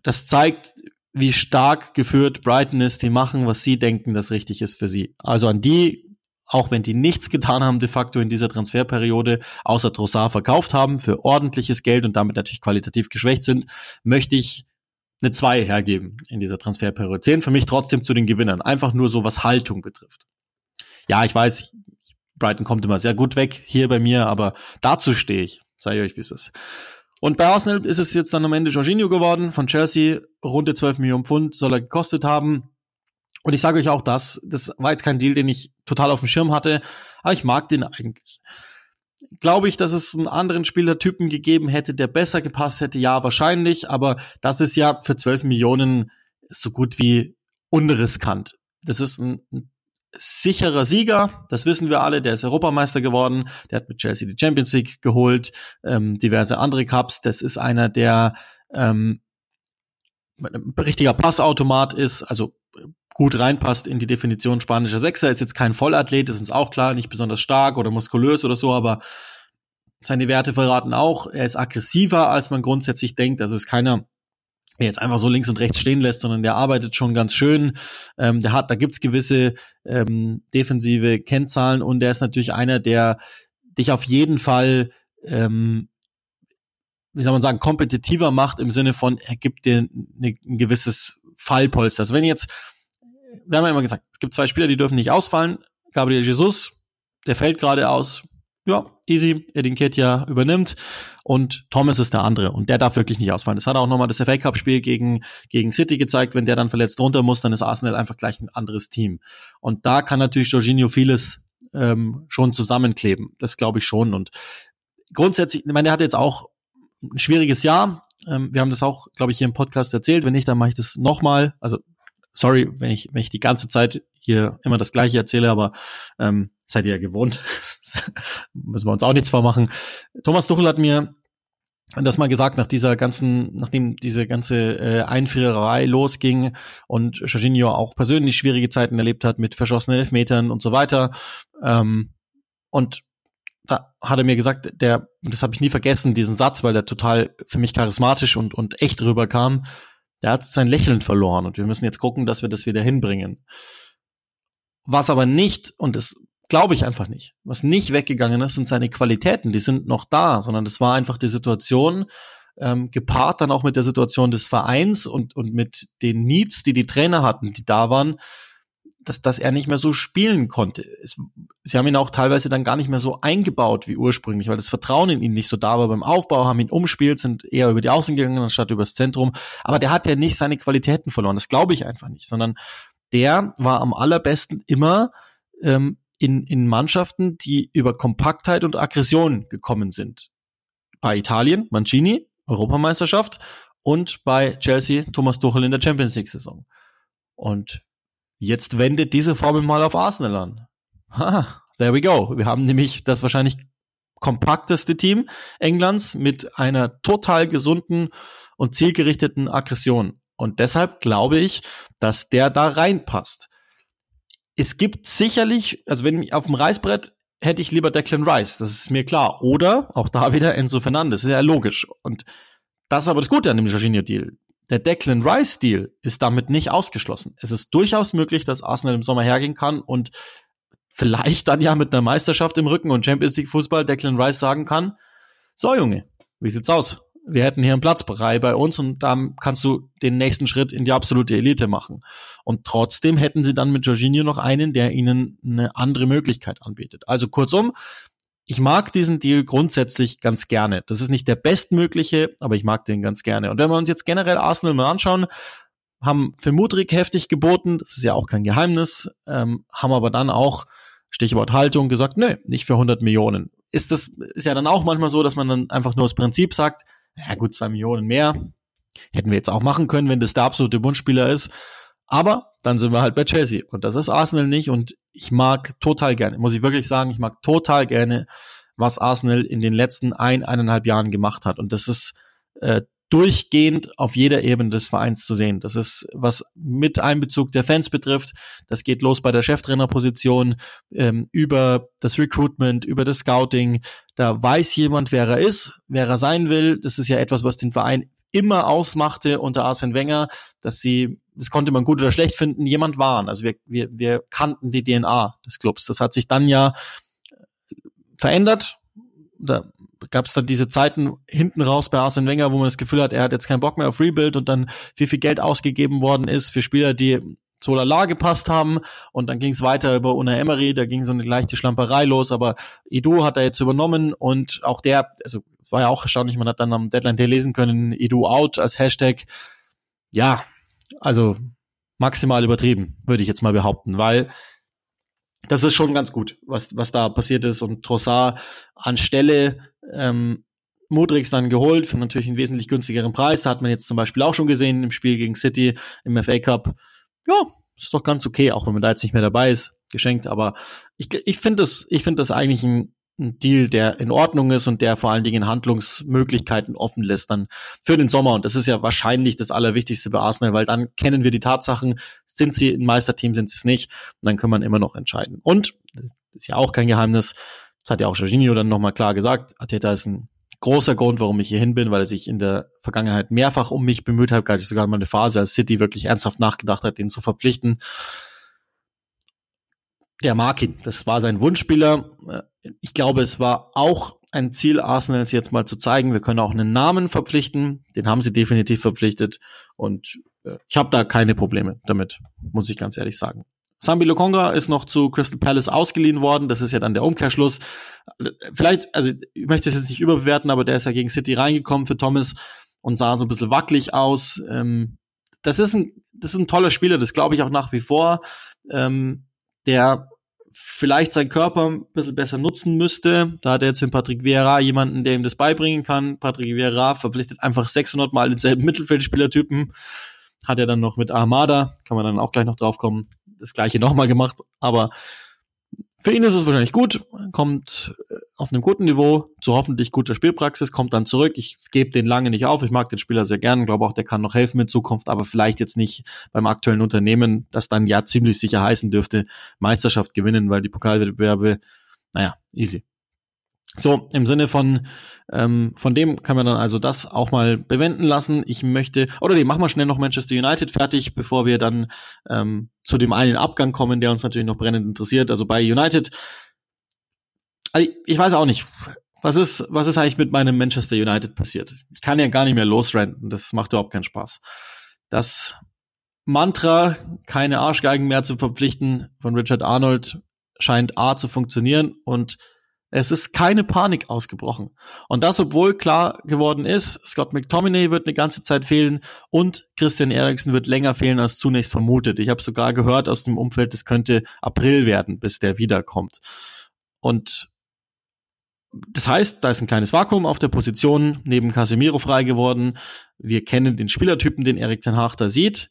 [SPEAKER 1] das zeigt, wie stark geführt Brighton ist, die machen, was sie denken, das richtig ist für sie. Also an die, auch wenn die nichts getan haben de facto in dieser Transferperiode, außer Trossard verkauft haben für ordentliches Geld und damit natürlich qualitativ geschwächt sind, möchte ich eine 2 hergeben in dieser Transferperiode. Zehn für mich trotzdem zu den Gewinnern, einfach nur so was Haltung betrifft. Ja, ich weiß, Brighton kommt immer sehr gut weg hier bei mir, aber dazu stehe ich. Sei euch, wie es ist. Und bei Arsenal ist es jetzt dann am Ende Jorginho geworden von Chelsea. Runde 12 Millionen Pfund soll er gekostet haben. Und ich sage euch auch das, das war jetzt kein Deal, den ich total auf dem Schirm hatte, aber ich mag den eigentlich. Glaube ich, dass es einen anderen Spielertypen gegeben hätte, der besser gepasst hätte? Ja, wahrscheinlich, aber das ist ja für 12 Millionen so gut wie unriskant. Das ist ein, ein sicherer Sieger, das wissen wir alle, der ist Europameister geworden, der hat mit Chelsea die Champions League geholt, ähm, diverse andere Cups, das ist einer, der ähm, ein richtiger Passautomat ist, also gut reinpasst in die Definition spanischer Sechser, ist jetzt kein Vollathlet, ist uns auch klar, nicht besonders stark oder muskulös oder so, aber seine Werte verraten auch, er ist aggressiver, als man grundsätzlich denkt, also ist keiner, jetzt einfach so links und rechts stehen lässt, sondern der arbeitet schon ganz schön. Ähm, der hat, da gibt's gewisse ähm, defensive Kennzahlen und der ist natürlich einer, der dich auf jeden Fall, ähm, wie soll man sagen, kompetitiver macht im Sinne von, er gibt dir ne, ein gewisses Fallpolster. Also wenn jetzt, wir haben ja immer gesagt, es gibt zwei Spieler, die dürfen nicht ausfallen. Gabriel Jesus, der fällt gerade aus, ja, easy, Edin Ketia übernimmt und Thomas ist der andere und der darf wirklich nicht ausfallen. Das hat auch nochmal das FA Cup Spiel gegen, gegen City gezeigt. Wenn der dann verletzt runter muss, dann ist Arsenal einfach gleich ein anderes Team. Und da kann natürlich Jorginho vieles ähm, schon zusammenkleben. Das glaube ich schon. Und grundsätzlich, ich meine, der hat jetzt auch ein schwieriges Jahr. Ähm, wir haben das auch, glaube ich, hier im Podcast erzählt. Wenn nicht, dann mache ich das nochmal. Also, sorry, wenn ich, wenn ich die ganze Zeit hier immer das Gleiche erzähle, aber ähm, seid ihr ja gewohnt. [LAUGHS] Müssen wir uns auch nichts vormachen. Thomas Tuchel hat mir das mal gesagt, nach dieser ganzen, nachdem diese ganze äh, Einfriererei losging und Jorginho auch persönlich schwierige Zeiten erlebt hat mit verschossenen Elfmetern und so weiter. Ähm, und da hat er mir gesagt, der, das habe ich nie vergessen, diesen Satz, weil der total für mich charismatisch und, und echt rüberkam, der hat sein Lächeln verloren und wir müssen jetzt gucken, dass wir das wieder hinbringen. Was aber nicht, und das glaube ich einfach nicht, was nicht weggegangen ist, sind seine Qualitäten, die sind noch da, sondern das war einfach die Situation, ähm, gepaart dann auch mit der Situation des Vereins und, und mit den Needs, die die Trainer hatten, die da waren, dass, dass er nicht mehr so spielen konnte. Es, sie haben ihn auch teilweise dann gar nicht mehr so eingebaut wie ursprünglich, weil das Vertrauen in ihn nicht so da war beim Aufbau, haben ihn umspielt, sind eher über die Außen gegangen anstatt übers Zentrum. Aber der hat ja nicht seine Qualitäten verloren, das glaube ich einfach nicht, sondern der war am allerbesten immer ähm, in, in Mannschaften, die über Kompaktheit und Aggression gekommen sind. Bei Italien, Mancini, Europameisterschaft und bei Chelsea, Thomas Tuchel in der Champions League Saison. Und jetzt wendet diese Formel mal auf Arsenal an. Ha, there we go. Wir haben nämlich das wahrscheinlich kompakteste Team Englands mit einer total gesunden und zielgerichteten Aggression. Und deshalb glaube ich, dass der da reinpasst. Es gibt sicherlich, also wenn auf dem Reißbrett hätte ich lieber Declan Rice, das ist mir klar. Oder auch da wieder Enzo Fernandes, ist ja logisch. Und das ist aber das Gute an dem Jorginho-Deal. Der Declan Rice-Deal ist damit nicht ausgeschlossen. Es ist durchaus möglich, dass Arsenal im Sommer hergehen kann und vielleicht dann ja mit einer Meisterschaft im Rücken und Champions League Fußball Declan Rice sagen kann, so Junge, wie sieht's aus? wir hätten hier einen Platzbrei bei uns und da kannst du den nächsten Schritt in die absolute Elite machen. Und trotzdem hätten sie dann mit Jorginho noch einen, der ihnen eine andere Möglichkeit anbietet. Also kurzum, ich mag diesen Deal grundsätzlich ganz gerne. Das ist nicht der bestmögliche, aber ich mag den ganz gerne. Und wenn wir uns jetzt generell Arsenal mal anschauen, haben für Mudrik heftig geboten, das ist ja auch kein Geheimnis, ähm, haben aber dann auch Stichwort Haltung gesagt, nö, nicht für 100 Millionen. Ist das ist ja dann auch manchmal so, dass man dann einfach nur das Prinzip sagt, ja gut, zwei Millionen mehr. Hätten wir jetzt auch machen können, wenn das der absolute Wunschspieler ist. Aber dann sind wir halt bei Chelsea. Und das ist Arsenal nicht. Und ich mag total gerne, muss ich wirklich sagen, ich mag total gerne, was Arsenal in den letzten ein, eineinhalb Jahren gemacht hat. Und das ist äh, durchgehend auf jeder Ebene des Vereins zu sehen. Das ist, was mit Einbezug der Fans betrifft. Das geht los bei der Cheftrainerposition, ähm, über das Recruitment, über das Scouting. Da weiß jemand, wer er ist, wer er sein will. Das ist ja etwas, was den Verein immer ausmachte unter Arsene Wenger, dass sie, das konnte man gut oder schlecht finden, jemand waren. Also wir, wir, wir kannten die DNA des Clubs. Das hat sich dann ja verändert. Da gab es dann diese Zeiten hinten raus bei Arsene Wenger, wo man das Gefühl hat, er hat jetzt keinen Bock mehr auf Rebuild und dann viel, viel Geld ausgegeben worden ist für Spieler, die zu Lala gepasst haben und dann ging es weiter über Una Emery, da ging so eine leichte Schlamperei los, aber Edu hat er jetzt übernommen und auch der, also es war ja auch erstaunlich, man hat dann am Deadline Day lesen können, Edu out als Hashtag. Ja, also maximal übertrieben, würde ich jetzt mal behaupten, weil das ist schon ganz gut, was, was da passiert ist. Und Trossard anstelle ähm, Modrix dann geholt für natürlich einen wesentlich günstigeren Preis. Da hat man jetzt zum Beispiel auch schon gesehen im Spiel gegen City im FA Cup. Ja, ist doch ganz okay, auch wenn man da jetzt nicht mehr dabei ist, geschenkt. Aber ich, ich finde das, ich finde das eigentlich ein ein Deal, der in Ordnung ist und der vor allen Dingen Handlungsmöglichkeiten offen lässt dann für den Sommer. Und das ist ja wahrscheinlich das Allerwichtigste bei Arsenal, weil dann kennen wir die Tatsachen, sind sie ein Meisterteam, sind sie es nicht. Und dann kann man immer noch entscheiden. Und, das ist ja auch kein Geheimnis, das hat ja auch Jorginho dann nochmal klar gesagt, Ateta ist ein großer Grund, warum ich hier hin bin, weil er sich in der Vergangenheit mehrfach um mich bemüht hat, gab sogar mal eine Phase, als City wirklich ernsthaft nachgedacht hat, den zu verpflichten der mag ihn. Das war sein Wunschspieler. Ich glaube, es war auch ein Ziel Arsenals jetzt mal zu zeigen, wir können auch einen Namen verpflichten. Den haben sie definitiv verpflichtet. Und äh, ich habe da keine Probleme damit, muss ich ganz ehrlich sagen. Sambi Lokonga ist noch zu Crystal Palace ausgeliehen worden. Das ist ja dann der Umkehrschluss. Vielleicht, also ich möchte es jetzt nicht überbewerten, aber der ist ja gegen City reingekommen für Thomas und sah so ein bisschen wackelig aus. Ähm, das ist ein, das ist ein toller Spieler, das glaube ich auch nach wie vor. Ähm, der vielleicht seinen Körper ein bisschen besser nutzen müsste. Da hat er jetzt in Patrick Vieira jemanden, der ihm das beibringen kann. Patrick Vieira verpflichtet einfach 600 Mal denselben [LAUGHS] Mittelfeldspielertypen. Hat er dann noch mit Armada, kann man dann auch gleich noch drauf kommen, das gleiche nochmal gemacht. Aber für ihn ist es wahrscheinlich gut, kommt äh, auf einem guten Niveau zu hoffentlich guter Spielpraxis, kommt dann zurück. Ich gebe den lange nicht auf. Ich mag den Spieler sehr gern, glaube auch, der kann noch helfen in Zukunft, aber vielleicht jetzt nicht beim aktuellen Unternehmen, das dann ja ziemlich sicher heißen dürfte, Meisterschaft gewinnen, weil die Pokalwettbewerbe, naja, easy. So, im Sinne von, ähm, von dem kann man dann also das auch mal bewenden lassen. Ich möchte, oder nee, machen wir schnell noch Manchester United fertig, bevor wir dann ähm, zu dem einen Abgang kommen, der uns natürlich noch brennend interessiert. Also bei United, also ich weiß auch nicht, was ist, was ist eigentlich mit meinem Manchester United passiert? Ich kann ja gar nicht mehr losrenten, das macht überhaupt keinen Spaß. Das Mantra, keine Arschgeigen mehr zu verpflichten von Richard Arnold, scheint A zu funktionieren und es ist keine Panik ausgebrochen. Und das, obwohl klar geworden ist, Scott McTominay wird eine ganze Zeit fehlen und Christian Eriksen wird länger fehlen als zunächst vermutet. Ich habe sogar gehört aus dem Umfeld, es könnte April werden, bis der wiederkommt. Und das heißt, da ist ein kleines Vakuum auf der Position, neben Casemiro frei geworden. Wir kennen den Spielertypen, den Erik Ten Hag da sieht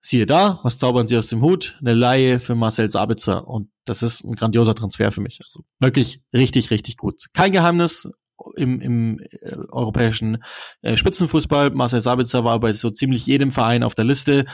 [SPEAKER 1] siehe da, was zaubern sie aus dem Hut? Eine Laie für Marcel Sabitzer. Und das ist ein grandioser Transfer für mich. Also wirklich richtig, richtig gut. Kein Geheimnis im, im äh, europäischen äh, Spitzenfußball. Marcel Sabitzer war bei so ziemlich jedem Verein auf der Liste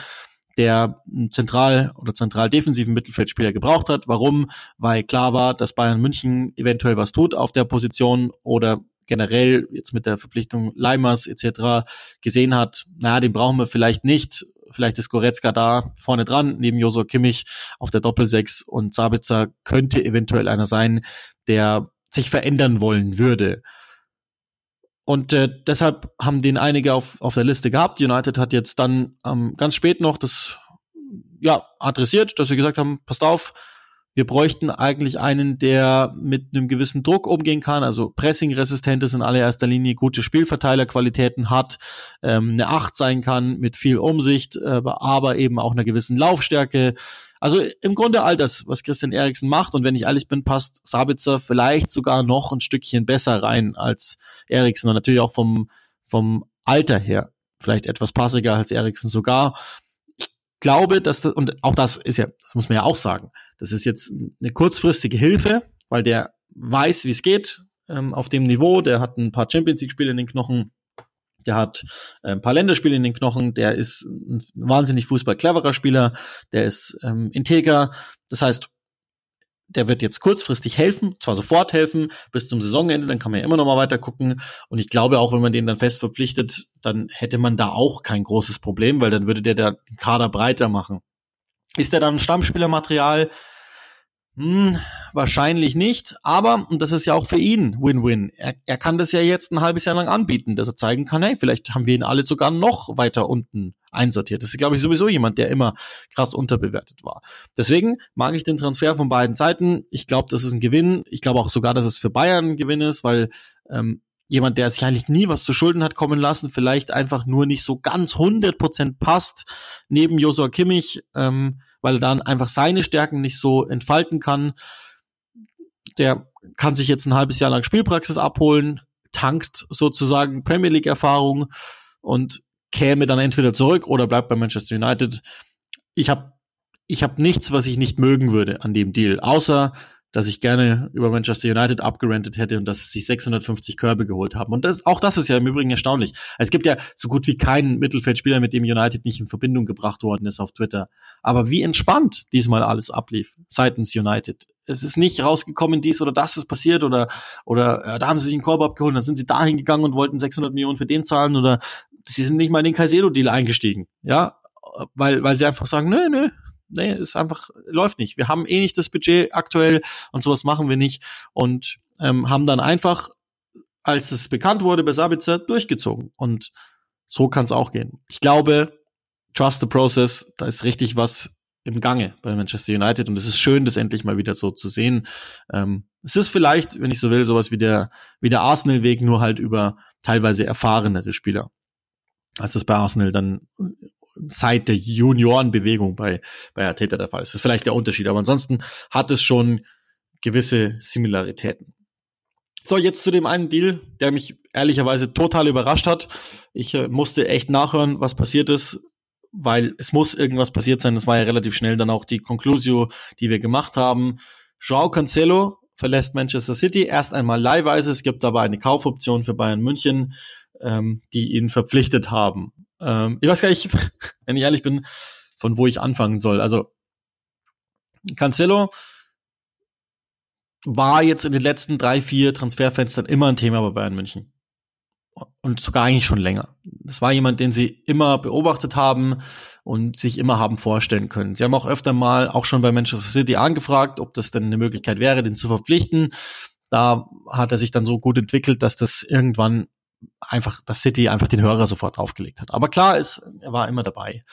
[SPEAKER 1] der einen zentral oder zentral defensiven Mittelfeldspieler gebraucht hat. Warum? Weil klar war, dass Bayern München eventuell was tut auf der Position oder generell jetzt mit der Verpflichtung Leimers etc. gesehen hat, naja, den brauchen wir vielleicht nicht Vielleicht ist Goretzka da vorne dran, neben Joso Kimmich auf der Doppelsechs und Sabitzer könnte eventuell einer sein, der sich verändern wollen würde. Und äh, deshalb haben den einige auf, auf der Liste gehabt. United hat jetzt dann ähm, ganz spät noch das ja adressiert, dass sie gesagt haben, passt auf, wir bräuchten eigentlich einen, der mit einem gewissen Druck umgehen kann, also pressingresistent ist in allererster Linie, gute Spielverteilerqualitäten hat, ähm, eine Acht sein kann mit viel Umsicht, äh, aber eben auch einer gewissen Laufstärke. Also im Grunde all das, was Christian Eriksen macht. Und wenn ich ehrlich bin, passt Sabitzer vielleicht sogar noch ein Stückchen besser rein als Eriksen und natürlich auch vom, vom Alter her vielleicht etwas passiger als Eriksen sogar glaube, dass das, und auch das ist ja, das muss man ja auch sagen, das ist jetzt eine kurzfristige Hilfe, weil der weiß, wie es geht ähm, auf dem Niveau. Der hat ein paar Champions League-Spiele in den Knochen. Der hat äh, ein paar Länderspiele in den Knochen. Der ist ein wahnsinnig Fußball cleverer Spieler. Der ist ähm, integer. Das heißt, der wird jetzt kurzfristig helfen, zwar sofort helfen, bis zum Saisonende, dann kann man ja immer noch mal weiter gucken. Und ich glaube auch, wenn man den dann fest verpflichtet, dann hätte man da auch kein großes Problem, weil dann würde der den Kader breiter machen. Ist der dann Stammspielermaterial? Hm, wahrscheinlich nicht, aber, und das ist ja auch für ihn Win-Win, er, er kann das ja jetzt ein halbes Jahr lang anbieten, dass er zeigen kann, hey, vielleicht haben wir ihn alle sogar noch weiter unten einsortiert. Das ist, glaube ich, sowieso jemand, der immer krass unterbewertet war. Deswegen mag ich den Transfer von beiden Seiten. Ich glaube, das ist ein Gewinn. Ich glaube auch sogar, dass es für Bayern ein Gewinn ist, weil ähm, jemand, der sich eigentlich nie was zu Schulden hat kommen lassen, vielleicht einfach nur nicht so ganz 100% passt, neben Josua Kimmich, ähm, weil er dann einfach seine Stärken nicht so entfalten kann. Der kann sich jetzt ein halbes Jahr lang Spielpraxis abholen, tankt sozusagen Premier League Erfahrung und käme dann entweder zurück oder bleibt bei Manchester United. Ich habe ich hab nichts, was ich nicht mögen würde an dem Deal, außer dass ich gerne über Manchester United abgerentet hätte und dass sie sich 650 Körbe geholt haben. Und das, auch das ist ja im Übrigen erstaunlich. Es gibt ja so gut wie keinen Mittelfeldspieler, mit dem United nicht in Verbindung gebracht worden ist auf Twitter. Aber wie entspannt diesmal alles ablief seitens United. Es ist nicht rausgekommen, dies oder das ist passiert oder oder äh, da haben sie sich einen Korb abgeholt, dann sind sie dahin gegangen und wollten 600 Millionen für den zahlen oder sie sind nicht mal in den Caicedo-Deal eingestiegen. Ja, weil weil sie einfach sagen, nö, nö, nee, ist einfach, läuft nicht. Wir haben eh nicht das Budget aktuell und sowas machen wir nicht. Und ähm, haben dann einfach, als es bekannt wurde bei Sabitzer, durchgezogen. Und so kann es auch gehen. Ich glaube, trust the process, da ist richtig was im Gange bei Manchester United und es ist schön, das endlich mal wieder so zu sehen. Ähm, es ist vielleicht, wenn ich so will, sowas wie der, wie der Arsenal-Weg, nur halt über teilweise erfahrenere Spieler. Als das bei Arsenal dann seit der Juniorenbewegung bei, bei Arteta der Fall ist. Das ist vielleicht der Unterschied, aber ansonsten hat es schon gewisse Similaritäten. So, jetzt zu dem einen Deal, der mich ehrlicherweise total überrascht hat. Ich äh, musste echt nachhören, was passiert ist, weil es muss irgendwas passiert sein. Das war ja relativ schnell dann auch die Conclusio, die wir gemacht haben. Joao Cancelo verlässt Manchester City erst einmal leihweise. Es gibt aber eine Kaufoption für Bayern München, ähm, die ihn verpflichtet haben. Ähm, ich weiß gar nicht, [LAUGHS] wenn ich ehrlich bin, von wo ich anfangen soll. Also Cancelo war jetzt in den letzten drei, vier Transferfenstern immer ein Thema bei Bayern München. Und sogar eigentlich schon länger. Das war jemand, den sie immer beobachtet haben und sich immer haben vorstellen können. Sie haben auch öfter mal, auch schon bei Manchester City angefragt, ob das denn eine Möglichkeit wäre, den zu verpflichten. Da hat er sich dann so gut entwickelt, dass das irgendwann einfach, das City einfach den Hörer sofort aufgelegt hat. Aber klar ist, er war immer dabei.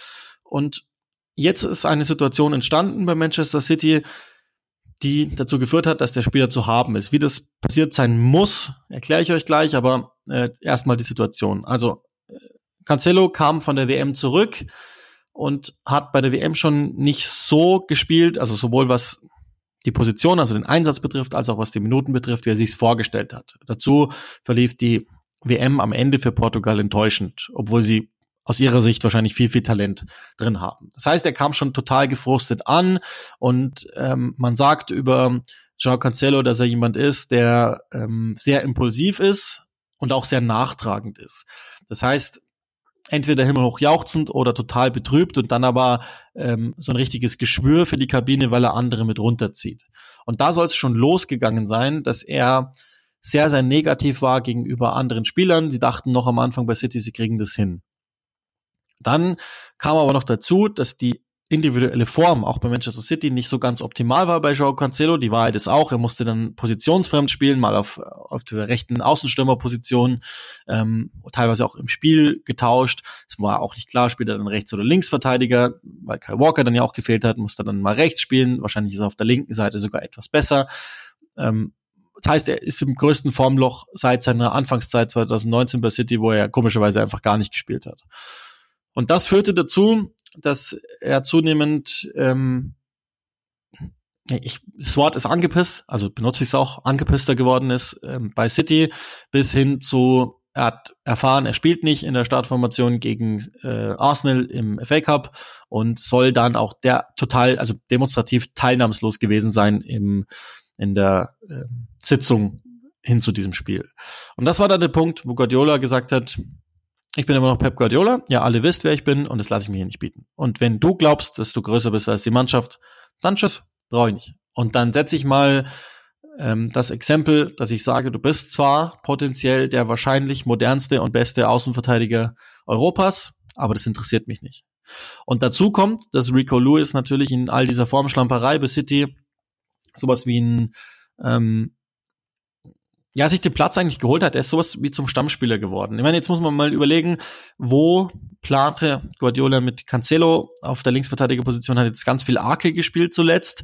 [SPEAKER 1] Und jetzt ist eine Situation entstanden bei Manchester City, die dazu geführt hat, dass der Spieler zu haben ist. Wie das passiert sein muss, erkläre ich euch gleich, aber äh, erstmal die Situation. Also äh, Cancelo kam von der WM zurück und hat bei der WM schon nicht so gespielt, also sowohl was die Position, also den Einsatz betrifft, als auch was die Minuten betrifft, wie er sich es vorgestellt hat. Dazu verlief die WM am Ende für Portugal enttäuschend, obwohl sie aus ihrer Sicht wahrscheinlich viel, viel Talent drin haben. Das heißt, er kam schon total gefrustet an und ähm, man sagt über Joao Cancelo, dass er jemand ist, der ähm, sehr impulsiv ist und auch sehr nachtragend ist. Das heißt, entweder himmelhoch jauchzend oder total betrübt und dann aber ähm, so ein richtiges Geschwür für die Kabine, weil er andere mit runterzieht. Und da soll es schon losgegangen sein, dass er sehr, sehr negativ war gegenüber anderen Spielern. Sie dachten noch am Anfang bei City, sie kriegen das hin. Dann kam aber noch dazu, dass die individuelle Form auch bei Manchester City nicht so ganz optimal war bei Joao Cancelo. Die Wahrheit ist auch, er musste dann positionsfremd spielen, mal auf, auf der rechten Außenstürmerposition, ähm, teilweise auch im Spiel getauscht. Es war auch nicht klar, spielt er dann rechts oder Linksverteidiger, weil Kyle Walker dann ja auch gefehlt hat, musste dann mal rechts spielen. Wahrscheinlich ist er auf der linken Seite sogar etwas besser. Ähm, das heißt, er ist im größten Formloch seit seiner Anfangszeit 2019 bei City, wo er komischerweise einfach gar nicht gespielt hat. Und das führte dazu, dass er zunehmend, ähm, ich, das Wort ist angepisst, also benutze ich es auch, angepisster geworden ist ähm, bei City, bis hin zu, er hat erfahren, er spielt nicht in der Startformation gegen äh, Arsenal im FA Cup und soll dann auch der total, also demonstrativ teilnahmslos gewesen sein im, in der äh, Sitzung hin zu diesem Spiel. Und das war dann der Punkt, wo Guardiola gesagt hat, ich bin immer noch Pep Guardiola. Ja, alle wisst, wer ich bin und das lasse ich mir hier nicht bieten. Und wenn du glaubst, dass du größer bist als die Mannschaft, dann tschüss, brauche ich nicht. Und dann setze ich mal ähm, das Exempel, dass ich sage, du bist zwar potenziell der wahrscheinlich modernste und beste Außenverteidiger Europas, aber das interessiert mich nicht. Und dazu kommt, dass Rico Lewis natürlich in all dieser Formschlamperei bei City sowas wie ein ähm, ja, sich den Platz eigentlich geholt hat. Er ist sowas wie zum Stammspieler geworden. Ich meine, jetzt muss man mal überlegen, wo plante Guardiola mit Cancelo auf der Linksverteidigerposition hat jetzt ganz viel Arke gespielt zuletzt.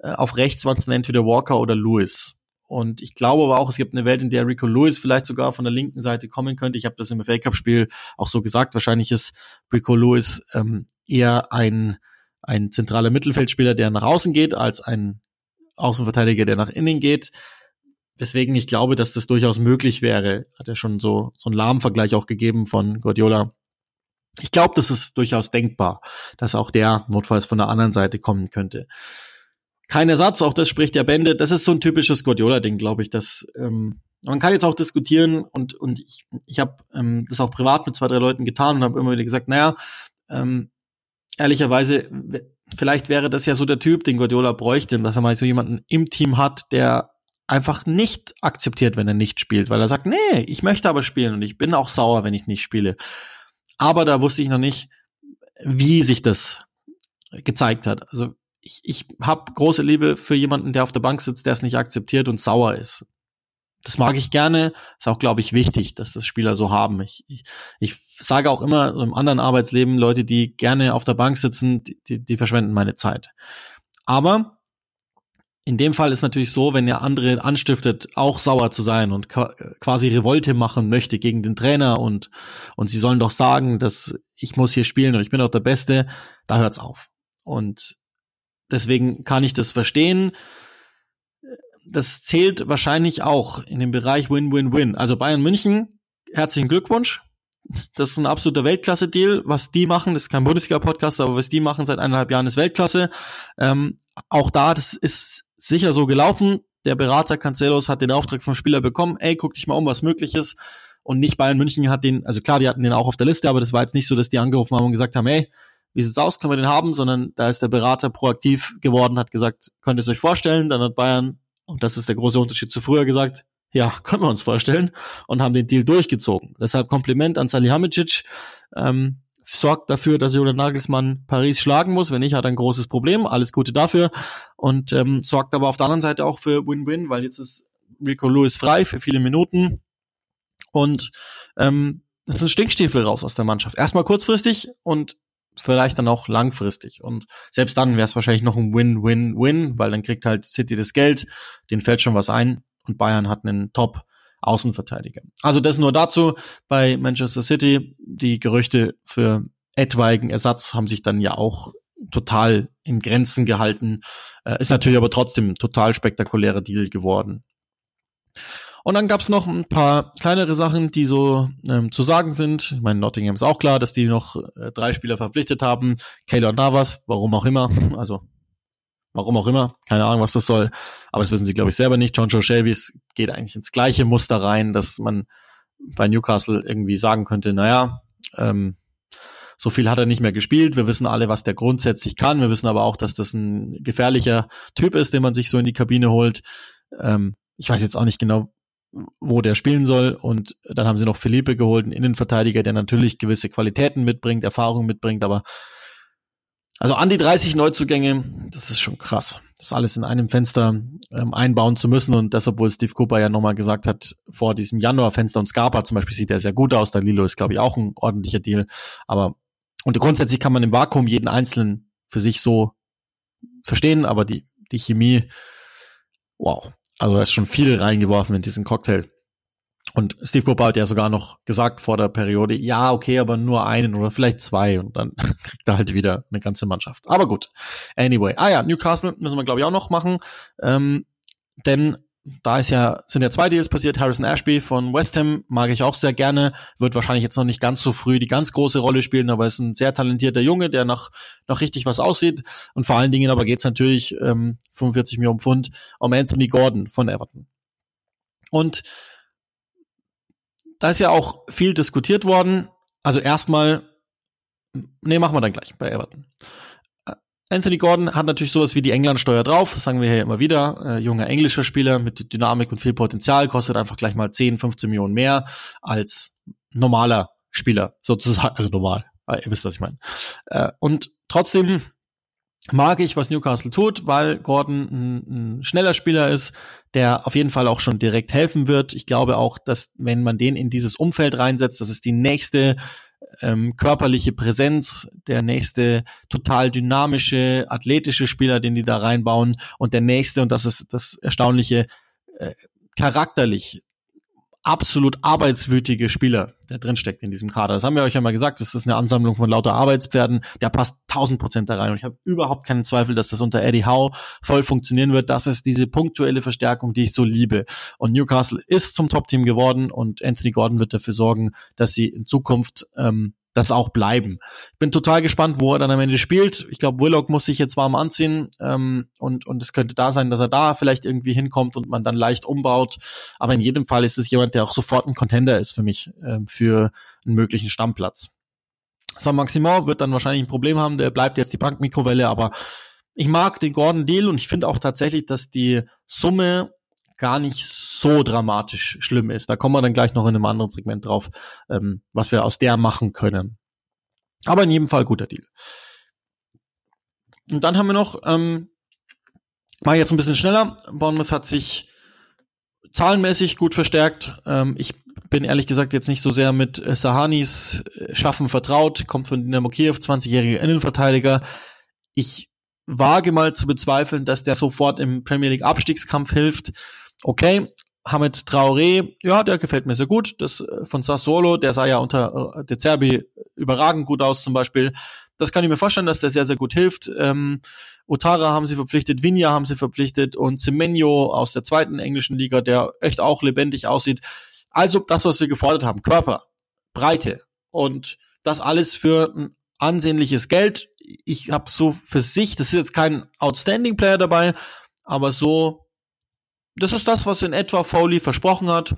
[SPEAKER 1] Äh, auf rechts waren es dann entweder Walker oder Lewis. Und ich glaube aber auch, es gibt eine Welt, in der Rico Lewis vielleicht sogar von der linken Seite kommen könnte. Ich habe das im FA Cup Spiel auch so gesagt. Wahrscheinlich ist Rico Lewis ähm, eher ein ein zentraler Mittelfeldspieler, der nach außen geht, als ein Außenverteidiger, der nach innen geht. Weswegen ich glaube, dass das durchaus möglich wäre. Hat er schon so, so einen Lahmvergleich auch gegeben von Guardiola. Ich glaube, das ist durchaus denkbar, dass auch der notfalls von der anderen Seite kommen könnte. Kein Ersatz, auch das spricht der Bände. Das ist so ein typisches Guardiola-Ding, glaube ich. Dass, ähm, man kann jetzt auch diskutieren und, und ich, ich habe ähm, das auch privat mit zwei, drei Leuten getan und habe immer wieder gesagt, naja, ähm, ehrlicherweise, vielleicht wäre das ja so der Typ, den Guardiola bräuchte, dass er mal so jemanden im Team hat, der einfach nicht akzeptiert, wenn er nicht spielt, weil er sagt, nee, ich möchte aber spielen und ich bin auch sauer, wenn ich nicht spiele. Aber da wusste ich noch nicht, wie sich das gezeigt hat. Also ich, ich habe große Liebe für jemanden, der auf der Bank sitzt, der es nicht akzeptiert und sauer ist. Das mag ich gerne, ist auch, glaube ich, wichtig, dass das Spieler so haben. Ich, ich, ich sage auch immer im anderen Arbeitsleben, Leute, die gerne auf der Bank sitzen, die, die verschwenden meine Zeit. Aber in dem Fall ist natürlich so, wenn ihr andere anstiftet, auch sauer zu sein und quasi Revolte machen möchte gegen den Trainer und, und sie sollen doch sagen, dass ich muss hier spielen und ich bin doch der Beste, da hört's auf. Und deswegen kann ich das verstehen. Das zählt wahrscheinlich auch in dem Bereich Win-Win-Win. Also Bayern München, herzlichen Glückwunsch. Das ist ein absoluter Weltklasse-Deal. Was die machen, das ist kein Bundesliga-Podcast, aber was die machen seit eineinhalb Jahren ist Weltklasse. Ähm, auch da, das ist sicher so gelaufen. Der Berater Cancelos hat den Auftrag vom Spieler bekommen, ey, guck dich mal um, was möglich ist. Und nicht Bayern München hat den, also klar, die hatten den auch auf der Liste, aber das war jetzt nicht so, dass die angerufen haben und gesagt haben, ey, wie sieht's aus, können wir den haben, sondern da ist der Berater proaktiv geworden, hat gesagt, könnt ihr es euch vorstellen? Dann hat Bayern, und das ist der große Unterschied zu früher, gesagt, ja, können wir uns vorstellen und haben den Deal durchgezogen. Deshalb Kompliment an Salihamidzic. Ähm, sorgt dafür, dass Julian Nagelsmann Paris schlagen muss. Wenn nicht, hat er ein großes Problem. Alles Gute dafür. Und ähm, sorgt aber auf der anderen Seite auch für Win-Win, weil jetzt ist Rico Lewis frei für viele Minuten. Und ähm, das ist ein Stinkstiefel raus aus der Mannschaft. Erstmal kurzfristig und vielleicht dann auch langfristig. Und selbst dann wäre es wahrscheinlich noch ein Win-Win-Win, weil dann kriegt halt City das Geld, denen fällt schon was ein und Bayern hat einen Top Außenverteidiger. Also das nur dazu bei Manchester City. Die Gerüchte für etwaigen Ersatz haben sich dann ja auch total in Grenzen gehalten. Äh, ist natürlich aber trotzdem total spektakulärer Deal geworden. Und dann gab's noch ein paar kleinere Sachen, die so ähm, zu sagen sind. Ich meine, Nottingham ist auch klar, dass die noch äh, drei Spieler verpflichtet haben. Keylor Navas, warum auch immer. Also Warum auch immer. Keine Ahnung, was das soll. Aber das wissen sie, glaube ich, selber nicht. John Joe Shelby's geht eigentlich ins gleiche Muster rein, dass man bei Newcastle irgendwie sagen könnte, naja, ähm, so viel hat er nicht mehr gespielt. Wir wissen alle, was der grundsätzlich kann. Wir wissen aber auch, dass das ein gefährlicher Typ ist, den man sich so in die Kabine holt. Ähm, ich weiß jetzt auch nicht genau, wo der spielen soll. Und dann haben sie noch Felipe geholt, einen Innenverteidiger, der natürlich gewisse Qualitäten mitbringt, Erfahrung mitbringt, aber also an die 30 Neuzugänge, das ist schon krass. Das alles in einem Fenster ähm, einbauen zu müssen und das, obwohl Steve Cooper ja nochmal gesagt hat, vor diesem Januarfenster und Scarpa zum Beispiel sieht er sehr gut aus. Der Lilo ist, glaube ich, auch ein ordentlicher Deal. Aber und grundsätzlich kann man im Vakuum jeden Einzelnen für sich so verstehen, aber die, die Chemie, wow. Also da ist schon viel reingeworfen in diesen Cocktail. Und Steve Cooper hat ja sogar noch gesagt vor der Periode, ja, okay, aber nur einen oder vielleicht zwei und dann [LAUGHS] kriegt er halt wieder eine ganze Mannschaft. Aber gut. Anyway. Ah ja, Newcastle müssen wir, glaube ich, auch noch machen. Ähm, denn da ist ja, sind ja zwei Deals passiert. Harrison Ashby von West Ham mag ich auch sehr gerne. Wird wahrscheinlich jetzt noch nicht ganz so früh die ganz große Rolle spielen, aber ist ein sehr talentierter Junge, der noch, noch richtig was aussieht. Und vor allen Dingen aber geht's natürlich ähm, 45 Millionen Pfund um Anthony Gordon von Everton. Und da ist ja auch viel diskutiert worden. Also erstmal, nee, machen wir dann gleich bei Everton. Anthony Gordon hat natürlich sowas wie die Englandsteuer drauf, sagen wir hier immer wieder. Äh, junger englischer Spieler mit Dynamik und viel Potenzial, kostet einfach gleich mal 10, 15 Millionen mehr als normaler Spieler, sozusagen, also normal. Äh, ihr wisst, was ich meine. Äh, und trotzdem mag ich, was Newcastle tut, weil Gordon ein, ein, schneller Spieler ist, der auf jeden Fall auch schon direkt helfen wird. Ich glaube auch, dass wenn man den in dieses Umfeld reinsetzt, das ist die nächste ähm, körperliche Präsenz, der nächste total dynamische, athletische Spieler, den die da reinbauen und der nächste, und das ist das Erstaunliche, äh, charakterlich absolut arbeitswütige Spieler, der drinsteckt in diesem Kader. Das haben wir euch ja mal gesagt, das ist eine Ansammlung von lauter Arbeitspferden, der passt tausend Prozent da rein. Und ich habe überhaupt keinen Zweifel, dass das unter Eddie Howe voll funktionieren wird. Das ist diese punktuelle Verstärkung, die ich so liebe. Und Newcastle ist zum Top-Team geworden und Anthony Gordon wird dafür sorgen, dass sie in Zukunft ähm, das auch bleiben. Ich bin total gespannt, wo er dann am Ende spielt. Ich glaube, Willock muss sich jetzt warm anziehen ähm, und und es könnte da sein, dass er da vielleicht irgendwie hinkommt und man dann leicht umbaut. Aber in jedem Fall ist es jemand, der auch sofort ein Contender ist für mich ähm, für einen möglichen Stammplatz. San Maximon wird dann wahrscheinlich ein Problem haben. Der bleibt jetzt die Bankmikrowelle, aber ich mag den Gordon Deal und ich finde auch tatsächlich, dass die Summe gar nicht so dramatisch schlimm ist. Da kommen wir dann gleich noch in einem anderen Segment drauf, ähm, was wir aus der machen können. Aber in jedem Fall guter Deal. Und dann haben wir noch, ähm, mal jetzt ein bisschen schneller. Bournemouth hat sich zahlenmäßig gut verstärkt. Ähm, ich bin ehrlich gesagt jetzt nicht so sehr mit äh, Sahanis äh, Schaffen vertraut, kommt von Dynamo Kiew, 20-jähriger Innenverteidiger. Ich wage mal zu bezweifeln, dass der sofort im Premier League Abstiegskampf hilft. Okay, Hamed Traoré, ja, der gefällt mir sehr gut. Das äh, von Sassuolo, der sah ja unter De Zerbi überragend gut aus zum Beispiel. Das kann ich mir vorstellen, dass der sehr, sehr gut hilft. Ähm, Otara haben sie verpflichtet, Vinja haben sie verpflichtet und Semenyo aus der zweiten englischen Liga, der echt auch lebendig aussieht. Also das, was wir gefordert haben, Körper, Breite und das alles für ein ansehnliches Geld. Ich habe so für sich, das ist jetzt kein Outstanding Player dabei, aber so, das ist das, was in etwa Foley versprochen hat.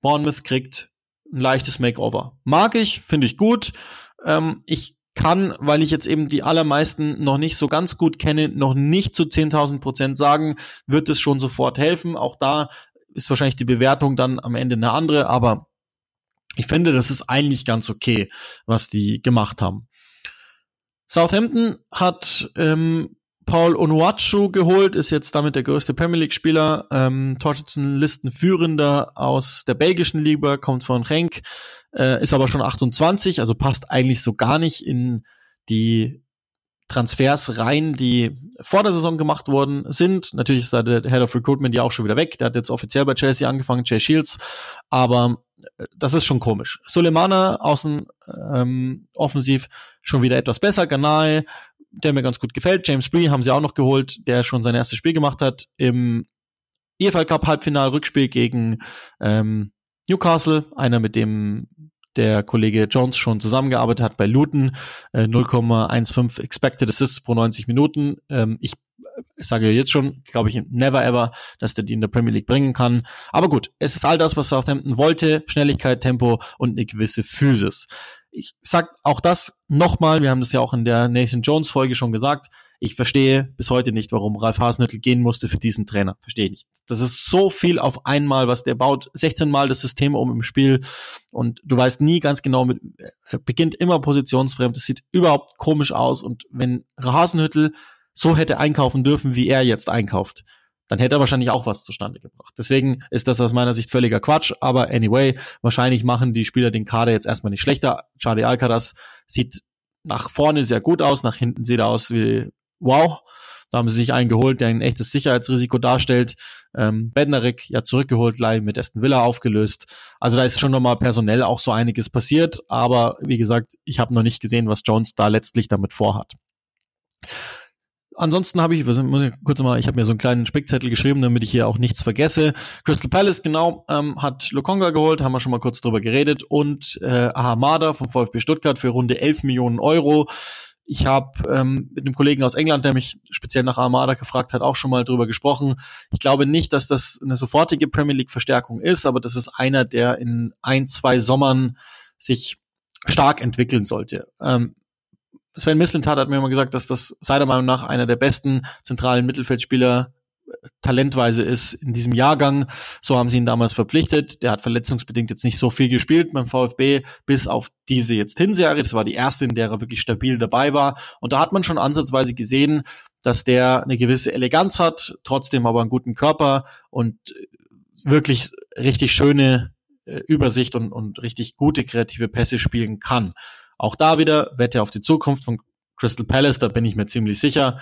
[SPEAKER 1] Bournemouth kriegt ein leichtes Makeover. Mag ich, finde ich gut. Ähm, ich kann, weil ich jetzt eben die allermeisten noch nicht so ganz gut kenne, noch nicht zu 10.000 Prozent sagen, wird es schon sofort helfen. Auch da ist wahrscheinlich die Bewertung dann am Ende eine andere, aber ich finde, das ist eigentlich ganz okay, was die gemacht haben. Southampton hat ähm, Paul Onuachu geholt, ist jetzt damit der größte Premier League-Spieler, ähm, Torschützenlistenführender aus der belgischen Liga, kommt von Renk, äh, ist aber schon 28, also passt eigentlich so gar nicht in die Transfers rein, die vor der Saison gemacht worden sind. Natürlich ist da der Head of Recruitment ja auch schon wieder weg. Der hat jetzt offiziell bei Chelsea angefangen, Jay Shields. Aber äh, das ist schon komisch. Sulemana außen ähm, offensiv schon wieder etwas besser. Ganai, der mir ganz gut gefällt. James Bree haben sie auch noch geholt, der schon sein erstes Spiel gemacht hat im EFL Cup Halbfinal Rückspiel gegen ähm, Newcastle, einer mit dem der Kollege Jones schon zusammengearbeitet hat bei Luton, äh, 0,15 Expected Assists pro 90 Minuten. Ähm, ich, ich sage jetzt schon, glaube ich, never ever, dass der die in der Premier League bringen kann. Aber gut, es ist all das, was Southampton wollte, Schnelligkeit, Tempo und eine gewisse Physis. Ich sag auch das nochmal, wir haben das ja auch in der Nathan Jones Folge schon gesagt, ich verstehe bis heute nicht, warum Ralf Hasenhüttl gehen musste für diesen Trainer. Verstehe nicht. Das ist so viel auf einmal, was der baut. 16 Mal das System um im Spiel und du weißt nie ganz genau, mit, er beginnt immer positionsfremd. Das sieht überhaupt komisch aus und wenn Hasenhüttl so hätte einkaufen dürfen, wie er jetzt einkauft, dann hätte er wahrscheinlich auch was zustande gebracht. Deswegen ist das aus meiner Sicht völliger Quatsch. Aber anyway, wahrscheinlich machen die Spieler den Kader jetzt erstmal nicht schlechter. Charlie Alcaraz sieht nach vorne sehr gut aus, nach hinten sieht er aus wie wow. Da haben sie sich einen geholt, der ein echtes Sicherheitsrisiko darstellt. Ähm, Bednarik ja zurückgeholt, Leih mit Aston Villa aufgelöst. Also da ist schon nochmal personell auch so einiges passiert. Aber wie gesagt, ich habe noch nicht gesehen, was Jones da letztlich damit vorhat. Ansonsten habe ich, muss ich kurz mal, ich habe mir so einen kleinen Spickzettel geschrieben, damit ich hier auch nichts vergesse. Crystal Palace, genau, ähm, hat Lokonga geholt, haben wir schon mal kurz drüber geredet. Und äh, Ahamada vom VfB Stuttgart für runde 11 Millionen Euro. Ich habe ähm, mit einem Kollegen aus England, der mich speziell nach Armada gefragt hat, auch schon mal drüber gesprochen. Ich glaube nicht, dass das eine sofortige Premier League Verstärkung ist, aber das ist einer, der in ein, zwei Sommern sich stark entwickeln sollte. Ähm, Sven Mislintat hat mir immer gesagt, dass das seiner Meinung nach einer der besten zentralen Mittelfeldspieler talentweise ist in diesem Jahrgang. So haben sie ihn damals verpflichtet. Der hat verletzungsbedingt jetzt nicht so viel gespielt beim VfB, bis auf diese jetzt Hinserie. Das war die erste, in der er wirklich stabil dabei war. Und da hat man schon ansatzweise gesehen, dass der eine gewisse Eleganz hat, trotzdem aber einen guten Körper und wirklich richtig schöne äh, Übersicht und, und richtig gute kreative Pässe spielen kann. Auch da wieder Wette auf die Zukunft von Crystal Palace, da bin ich mir ziemlich sicher.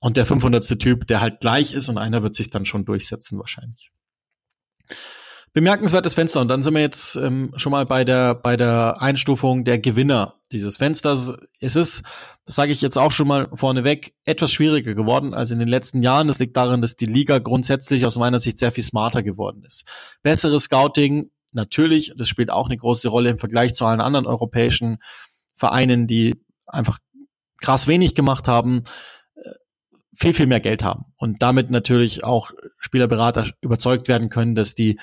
[SPEAKER 1] Und der 500. Typ, der halt gleich ist und einer wird sich dann schon durchsetzen wahrscheinlich. Bemerkenswertes Fenster und dann sind wir jetzt ähm, schon mal bei der bei der Einstufung der Gewinner dieses Fensters. Es ist, das sage ich jetzt auch schon mal vorneweg, etwas schwieriger geworden als in den letzten Jahren. Das liegt daran, dass die Liga grundsätzlich aus meiner Sicht sehr viel smarter geworden ist. Besseres Scouting, natürlich, das spielt auch eine große Rolle im Vergleich zu allen anderen europäischen Vereinen, die einfach krass wenig gemacht haben viel, viel mehr Geld haben. Und damit natürlich auch Spielerberater überzeugt werden können, dass die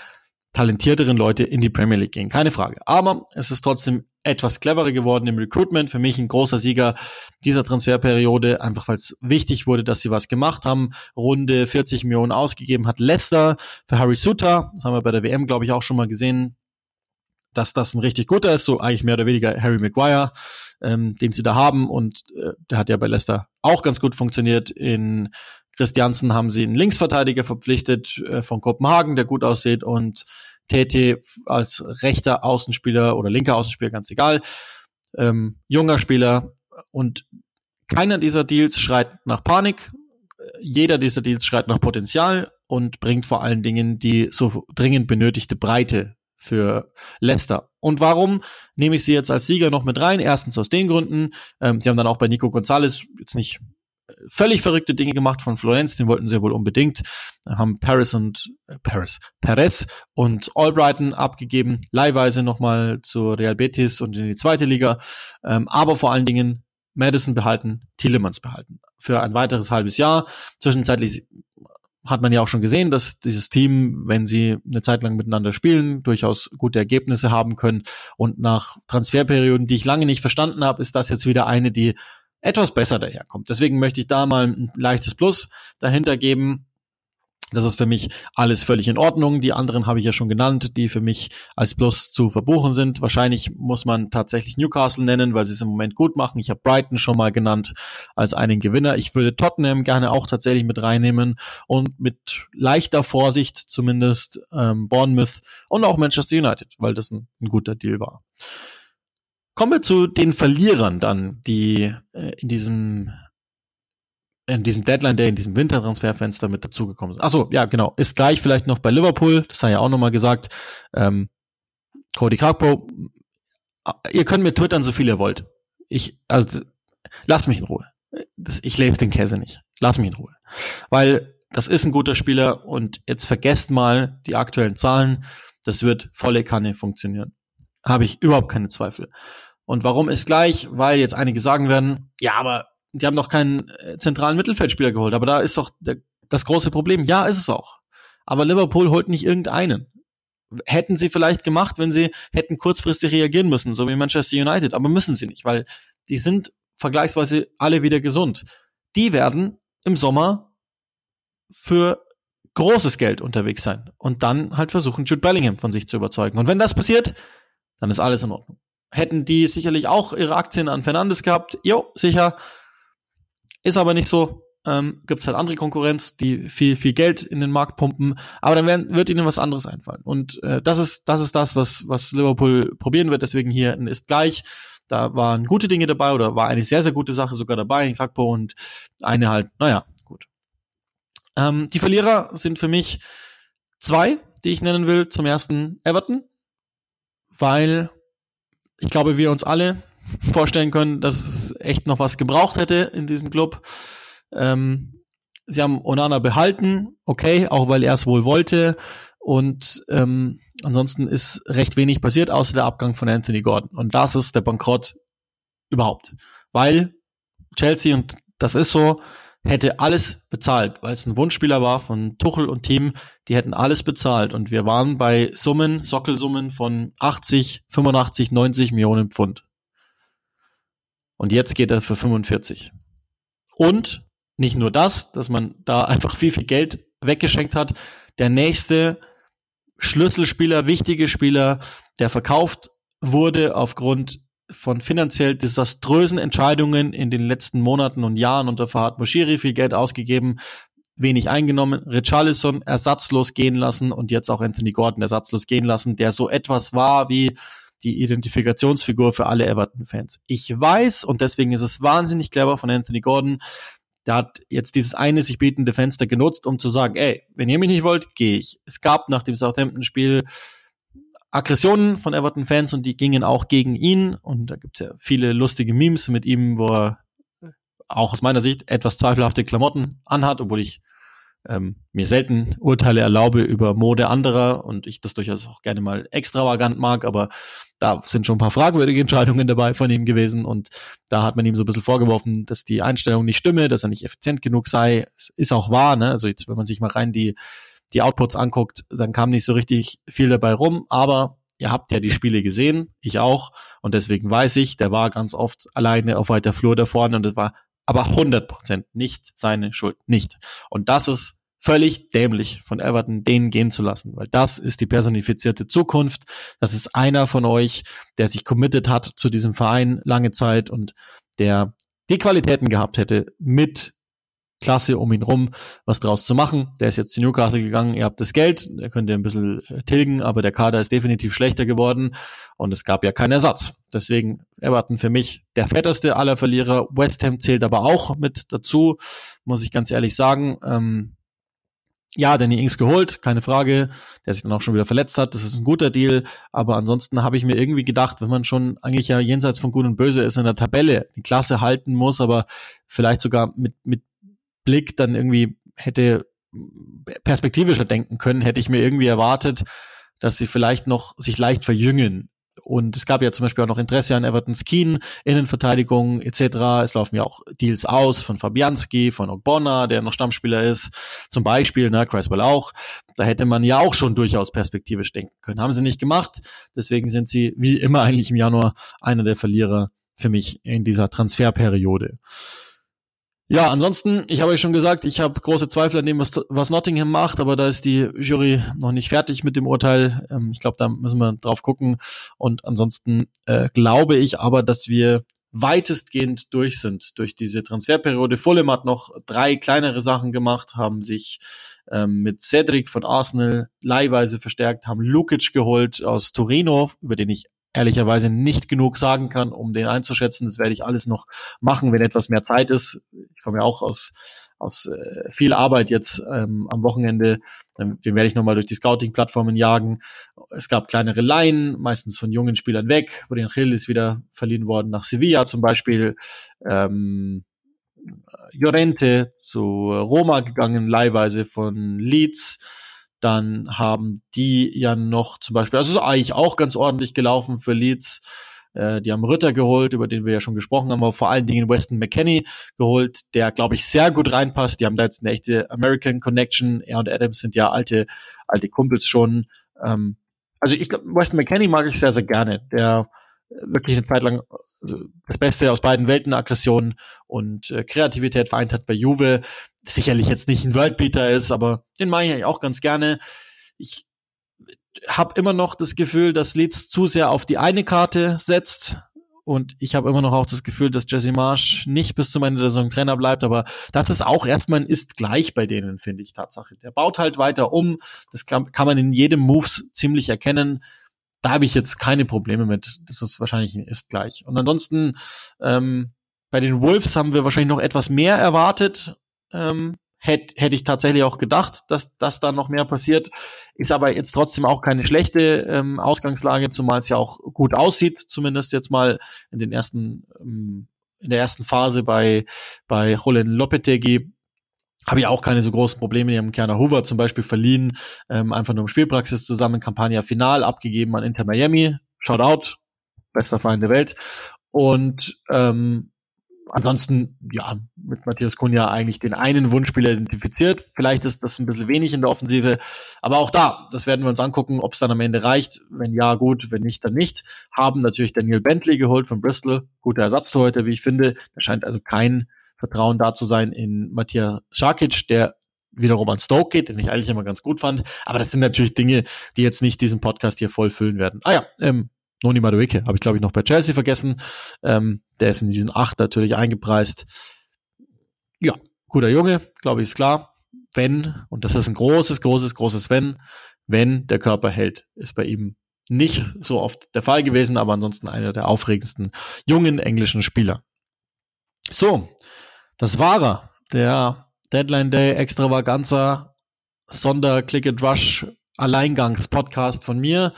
[SPEAKER 1] talentierteren Leute in die Premier League gehen. Keine Frage. Aber es ist trotzdem etwas cleverer geworden im Recruitment. Für mich ein großer Sieger dieser Transferperiode, einfach weil es wichtig wurde, dass sie was gemacht haben. Runde 40 Millionen ausgegeben hat Leicester für Harry Suter. Das haben wir bei der WM, glaube ich, auch schon mal gesehen. Dass das ein richtig guter ist, so eigentlich mehr oder weniger Harry Maguire, ähm, den sie da haben und äh, der hat ja bei Leicester auch ganz gut funktioniert. In Christiansen haben sie einen Linksverteidiger verpflichtet äh, von Kopenhagen, der gut aussieht und Tete als rechter Außenspieler oder linker Außenspieler, ganz egal. Ähm, junger Spieler und keiner dieser Deals schreit nach Panik. Jeder dieser Deals schreit nach Potenzial und bringt vor allen Dingen die so dringend benötigte Breite für Leicester. Und warum nehme ich sie jetzt als Sieger noch mit rein? Erstens aus den Gründen. Ähm, sie haben dann auch bei Nico Gonzalez jetzt nicht völlig verrückte Dinge gemacht von Florenz, den wollten sie wohl unbedingt, haben Paris und äh, Paris, Perez und Albrighton abgegeben, leihweise nochmal zu Real Betis und in die zweite Liga, ähm, aber vor allen Dingen Madison behalten, Tielemans behalten für ein weiteres halbes Jahr. Zwischenzeitlich hat man ja auch schon gesehen, dass dieses Team, wenn sie eine Zeit lang miteinander spielen, durchaus gute Ergebnisse haben können. Und nach Transferperioden, die ich lange nicht verstanden habe, ist das jetzt wieder eine, die etwas besser daherkommt. Deswegen möchte ich da mal ein leichtes Plus dahinter geben. Das ist für mich alles völlig in Ordnung. Die anderen habe ich ja schon genannt, die für mich als Plus zu verbuchen sind. Wahrscheinlich muss man tatsächlich Newcastle nennen, weil sie es im Moment gut machen. Ich habe Brighton schon mal genannt als einen Gewinner. Ich würde Tottenham gerne auch tatsächlich mit reinnehmen und mit leichter Vorsicht zumindest ähm, Bournemouth und auch Manchester United, weil das ein, ein guter Deal war. Kommen wir zu den Verlierern dann, die äh, in diesem in diesem Deadline Day, in diesem Wintertransferfenster mit dazugekommen sind. Achso, ja, genau. Ist gleich vielleicht noch bei Liverpool, das sei ja auch nochmal gesagt. Ähm, Cody Kakpo, ihr könnt mir twittern, so viel ihr wollt. Ich, also, lasst mich in Ruhe. Das, ich lese den Käse nicht. Lass mich in Ruhe. Weil das ist ein guter Spieler und jetzt vergesst mal die aktuellen Zahlen. Das wird volle Kanne funktionieren. Habe ich überhaupt keine Zweifel. Und warum ist gleich? Weil jetzt einige sagen werden, ja, aber die haben doch keinen äh, zentralen Mittelfeldspieler geholt. Aber da ist doch der, das große Problem. Ja, ist es auch. Aber Liverpool holt nicht irgendeinen. Hätten sie vielleicht gemacht, wenn sie hätten kurzfristig reagieren müssen, so wie Manchester United. Aber müssen sie nicht, weil die sind vergleichsweise alle wieder gesund. Die werden im Sommer für großes Geld unterwegs sein und dann halt versuchen, Jude Bellingham von sich zu überzeugen. Und wenn das passiert, dann ist alles in Ordnung hätten die sicherlich auch ihre Aktien an Fernandes gehabt. Jo, sicher. Ist aber nicht so. Ähm, Gibt es halt andere Konkurrenz, die viel, viel Geld in den Markt pumpen, aber dann werden, wird ihnen was anderes einfallen. Und äh, das ist das, ist das was, was Liverpool probieren wird. Deswegen hier ist gleich. Da waren gute Dinge dabei oder war eine sehr, sehr gute Sache sogar dabei in Kakpo und eine halt, naja, gut. Ähm, die Verlierer sind für mich zwei, die ich nennen will. Zum ersten Everton, weil ich glaube, wir uns alle vorstellen können, dass es echt noch was gebraucht hätte in diesem Club. Ähm, sie haben Onana behalten, okay, auch weil er es wohl wollte. Und ähm, ansonsten ist recht wenig passiert, außer der Abgang von Anthony Gordon. Und das ist der Bankrott überhaupt. Weil Chelsea, und das ist so, hätte alles bezahlt, weil es ein Wunschspieler war von Tuchel und Team, die hätten alles bezahlt und wir waren bei Summen, Sockelsummen von 80, 85, 90 Millionen Pfund. Und jetzt geht er für 45. Und nicht nur das, dass man da einfach viel, viel Geld weggeschenkt hat. Der nächste Schlüsselspieler, wichtige Spieler, der verkauft wurde aufgrund von finanziell desaströsen Entscheidungen in den letzten Monaten und Jahren unter Fahad Moshiri viel Geld ausgegeben, wenig eingenommen, Richarlison ersatzlos gehen lassen und jetzt auch Anthony Gordon ersatzlos gehen lassen, der so etwas war wie die Identifikationsfigur für alle Everton-Fans. Ich weiß, und deswegen ist es wahnsinnig clever von Anthony Gordon, der hat jetzt dieses eine sich bietende Fenster genutzt, um zu sagen, ey, wenn ihr mich nicht wollt, gehe ich. Es gab nach dem Southampton-Spiel Aggressionen von Everton-Fans und die gingen auch gegen ihn. Und da gibt's ja viele lustige Memes mit ihm, wo er auch aus meiner Sicht etwas zweifelhafte Klamotten anhat, obwohl ich ähm, mir selten Urteile erlaube über Mode anderer und ich das durchaus auch gerne mal extravagant mag, aber da sind schon ein paar fragwürdige Entscheidungen dabei von ihm gewesen und da hat man ihm so ein bisschen vorgeworfen, dass die Einstellung nicht stimme, dass er nicht effizient genug sei. Es ist auch wahr, ne? Also jetzt, wenn man sich mal rein die die Outputs anguckt, dann kam nicht so richtig viel dabei rum, aber ihr habt ja die Spiele gesehen, ich auch, und deswegen weiß ich, der war ganz oft alleine auf weiter Flur da vorne und das war aber 100 Prozent nicht seine Schuld, nicht. Und das ist völlig dämlich von Everton, den gehen zu lassen, weil das ist die personifizierte Zukunft. Das ist einer von euch, der sich committed hat zu diesem Verein lange Zeit und der die Qualitäten gehabt hätte, mit Klasse um ihn rum was draus zu machen. Der ist jetzt zu Newcastle gegangen, ihr habt das Geld, der könnt ihr ein bisschen äh, tilgen, aber der Kader ist definitiv schlechter geworden und es gab ja keinen Ersatz. Deswegen Everton für mich der fetteste aller Verlierer. West Ham zählt aber auch mit dazu, muss ich ganz ehrlich sagen. Ähm, ja, Danny Ings geholt, keine Frage, der sich dann auch schon wieder verletzt hat. Das ist ein guter Deal. Aber ansonsten habe ich mir irgendwie gedacht, wenn man schon eigentlich ja jenseits von Gut und Böse ist in der Tabelle, die Klasse halten muss, aber vielleicht sogar mit, mit Blick dann irgendwie hätte perspektivischer denken können, hätte ich mir irgendwie erwartet, dass sie vielleicht noch sich leicht verjüngen. Und es gab ja zum Beispiel auch noch Interesse an Everton Skeen, Innenverteidigung etc. Es laufen ja auch Deals aus von Fabianski, von Ogbonna, der noch Stammspieler ist, zum Beispiel, ne, Creswell auch. Da hätte man ja auch schon durchaus perspektivisch denken können. Haben sie nicht gemacht. Deswegen sind sie wie immer eigentlich im Januar einer der Verlierer für mich in dieser Transferperiode. Ja, ansonsten, ich habe euch schon gesagt, ich habe große Zweifel an dem, was, was Nottingham macht, aber da ist die Jury noch nicht fertig mit dem Urteil. Ähm, ich glaube, da müssen wir drauf gucken. Und ansonsten äh, glaube ich aber, dass wir weitestgehend durch sind durch diese Transferperiode. Fulham hat noch drei kleinere Sachen gemacht, haben sich ähm, mit Cedric von Arsenal leihweise verstärkt, haben Lukic geholt aus Torino, über den ich ehrlicherweise nicht genug sagen kann, um den einzuschätzen. Das werde ich alles noch machen, wenn etwas mehr Zeit ist. Ich komme ja auch aus aus äh, viel Arbeit jetzt ähm, am Wochenende. Den werde ich nochmal durch die Scouting-Plattformen jagen. Es gab kleinere Laien, meistens von jungen Spielern weg. Brian Hill ist wieder verliehen worden nach Sevilla zum Beispiel. Ähm, Llorente zu Roma gegangen, leihweise von Leeds dann haben die ja noch zum Beispiel, also ist eigentlich auch ganz ordentlich gelaufen für Leeds. Äh, die haben Ritter geholt, über den wir ja schon gesprochen haben, aber vor allen Dingen Weston McKenney geholt, der, glaube ich, sehr gut reinpasst. Die haben da jetzt eine echte American Connection. Er und Adams sind ja alte, alte Kumpels schon. Ähm, also ich glaube, Weston McKenney mag ich sehr, sehr gerne. Der wirklich eine Zeit lang also das Beste aus beiden Welten, Aggression und äh, Kreativität vereint hat bei Juve. Sicherlich jetzt nicht ein Worldbeater ist, aber den mache ich eigentlich auch ganz gerne. Ich habe immer noch das Gefühl, dass Leeds zu sehr auf die eine Karte setzt. Und ich habe immer noch auch das Gefühl, dass Jesse Marsch nicht bis zum Ende der Saison Trainer bleibt, aber das ist auch erstmal ein ist gleich bei denen, finde ich Tatsache. Der baut halt weiter um. Das kann, kann man in jedem Moves ziemlich erkennen da habe ich jetzt keine Probleme mit. Das ist wahrscheinlich ein ist gleich. Und ansonsten ähm, bei den Wolves haben wir wahrscheinlich noch etwas mehr erwartet. Ähm, Hätte hätt ich tatsächlich auch gedacht, dass, dass da noch mehr passiert. Ist aber jetzt trotzdem auch keine schlechte ähm, Ausgangslage, zumal es ja auch gut aussieht, zumindest jetzt mal in den ersten, ähm, in der ersten Phase bei, bei Julen Lopetegui habe ich auch keine so großen Probleme. Die haben Kerner Hoover zum Beispiel verliehen, ähm, einfach nur um Spielpraxis zusammen, Campania Final abgegeben an Inter Miami. Shout out, bester Verein der Welt. Und ähm, ansonsten, ja, mit Matthias Kunja eigentlich den einen Wunschspieler identifiziert. Vielleicht ist das ein bisschen wenig in der Offensive, aber auch da, das werden wir uns angucken, ob es dann am Ende reicht. Wenn ja, gut, wenn nicht, dann nicht. Haben natürlich Daniel Bentley geholt von Bristol, guter Ersatztorhüter, wie ich finde. Da scheint also kein Vertrauen da zu sein in Matthias Šakic, der wiederum an Stoke geht, den ich eigentlich immer ganz gut fand. Aber das sind natürlich Dinge, die jetzt nicht diesen Podcast hier voll füllen werden. Ah ja, ähm, Noni Madueke habe ich, glaube ich, noch bei Chelsea vergessen. Ähm, der ist in diesen acht natürlich eingepreist. Ja, guter Junge, glaube ich, ist klar. Wenn, und das ist ein großes, großes, großes Wenn, wenn der Körper hält, ist bei ihm nicht so oft der Fall gewesen, aber ansonsten einer der aufregendsten jungen englischen Spieler. So, das war er. Der Deadline Day Extravaganza Sonder Click and Rush Alleingangs-Podcast von mir.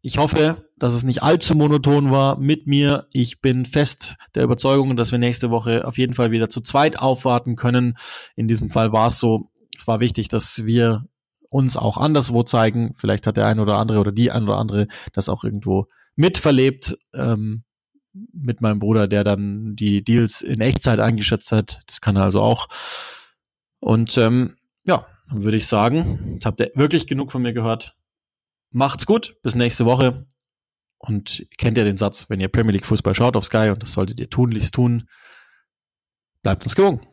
[SPEAKER 1] Ich hoffe, dass es nicht allzu monoton war mit mir. Ich bin fest der Überzeugung, dass wir nächste Woche auf jeden Fall wieder zu zweit aufwarten können. In diesem Fall war es so, es war wichtig, dass wir uns auch anderswo zeigen. Vielleicht hat der ein oder andere oder die ein oder andere das auch irgendwo mitverlebt. Ähm, mit meinem Bruder, der dann die Deals in Echtzeit eingeschätzt hat. Das kann er also auch. Und ähm, ja, dann würde ich sagen, jetzt habt ihr wirklich genug von mir gehört. Macht's gut, bis nächste Woche. Und kennt ihr den Satz, wenn ihr Premier League Fußball schaut auf Sky, und das solltet ihr tunlichst tun, bleibt uns gewogen.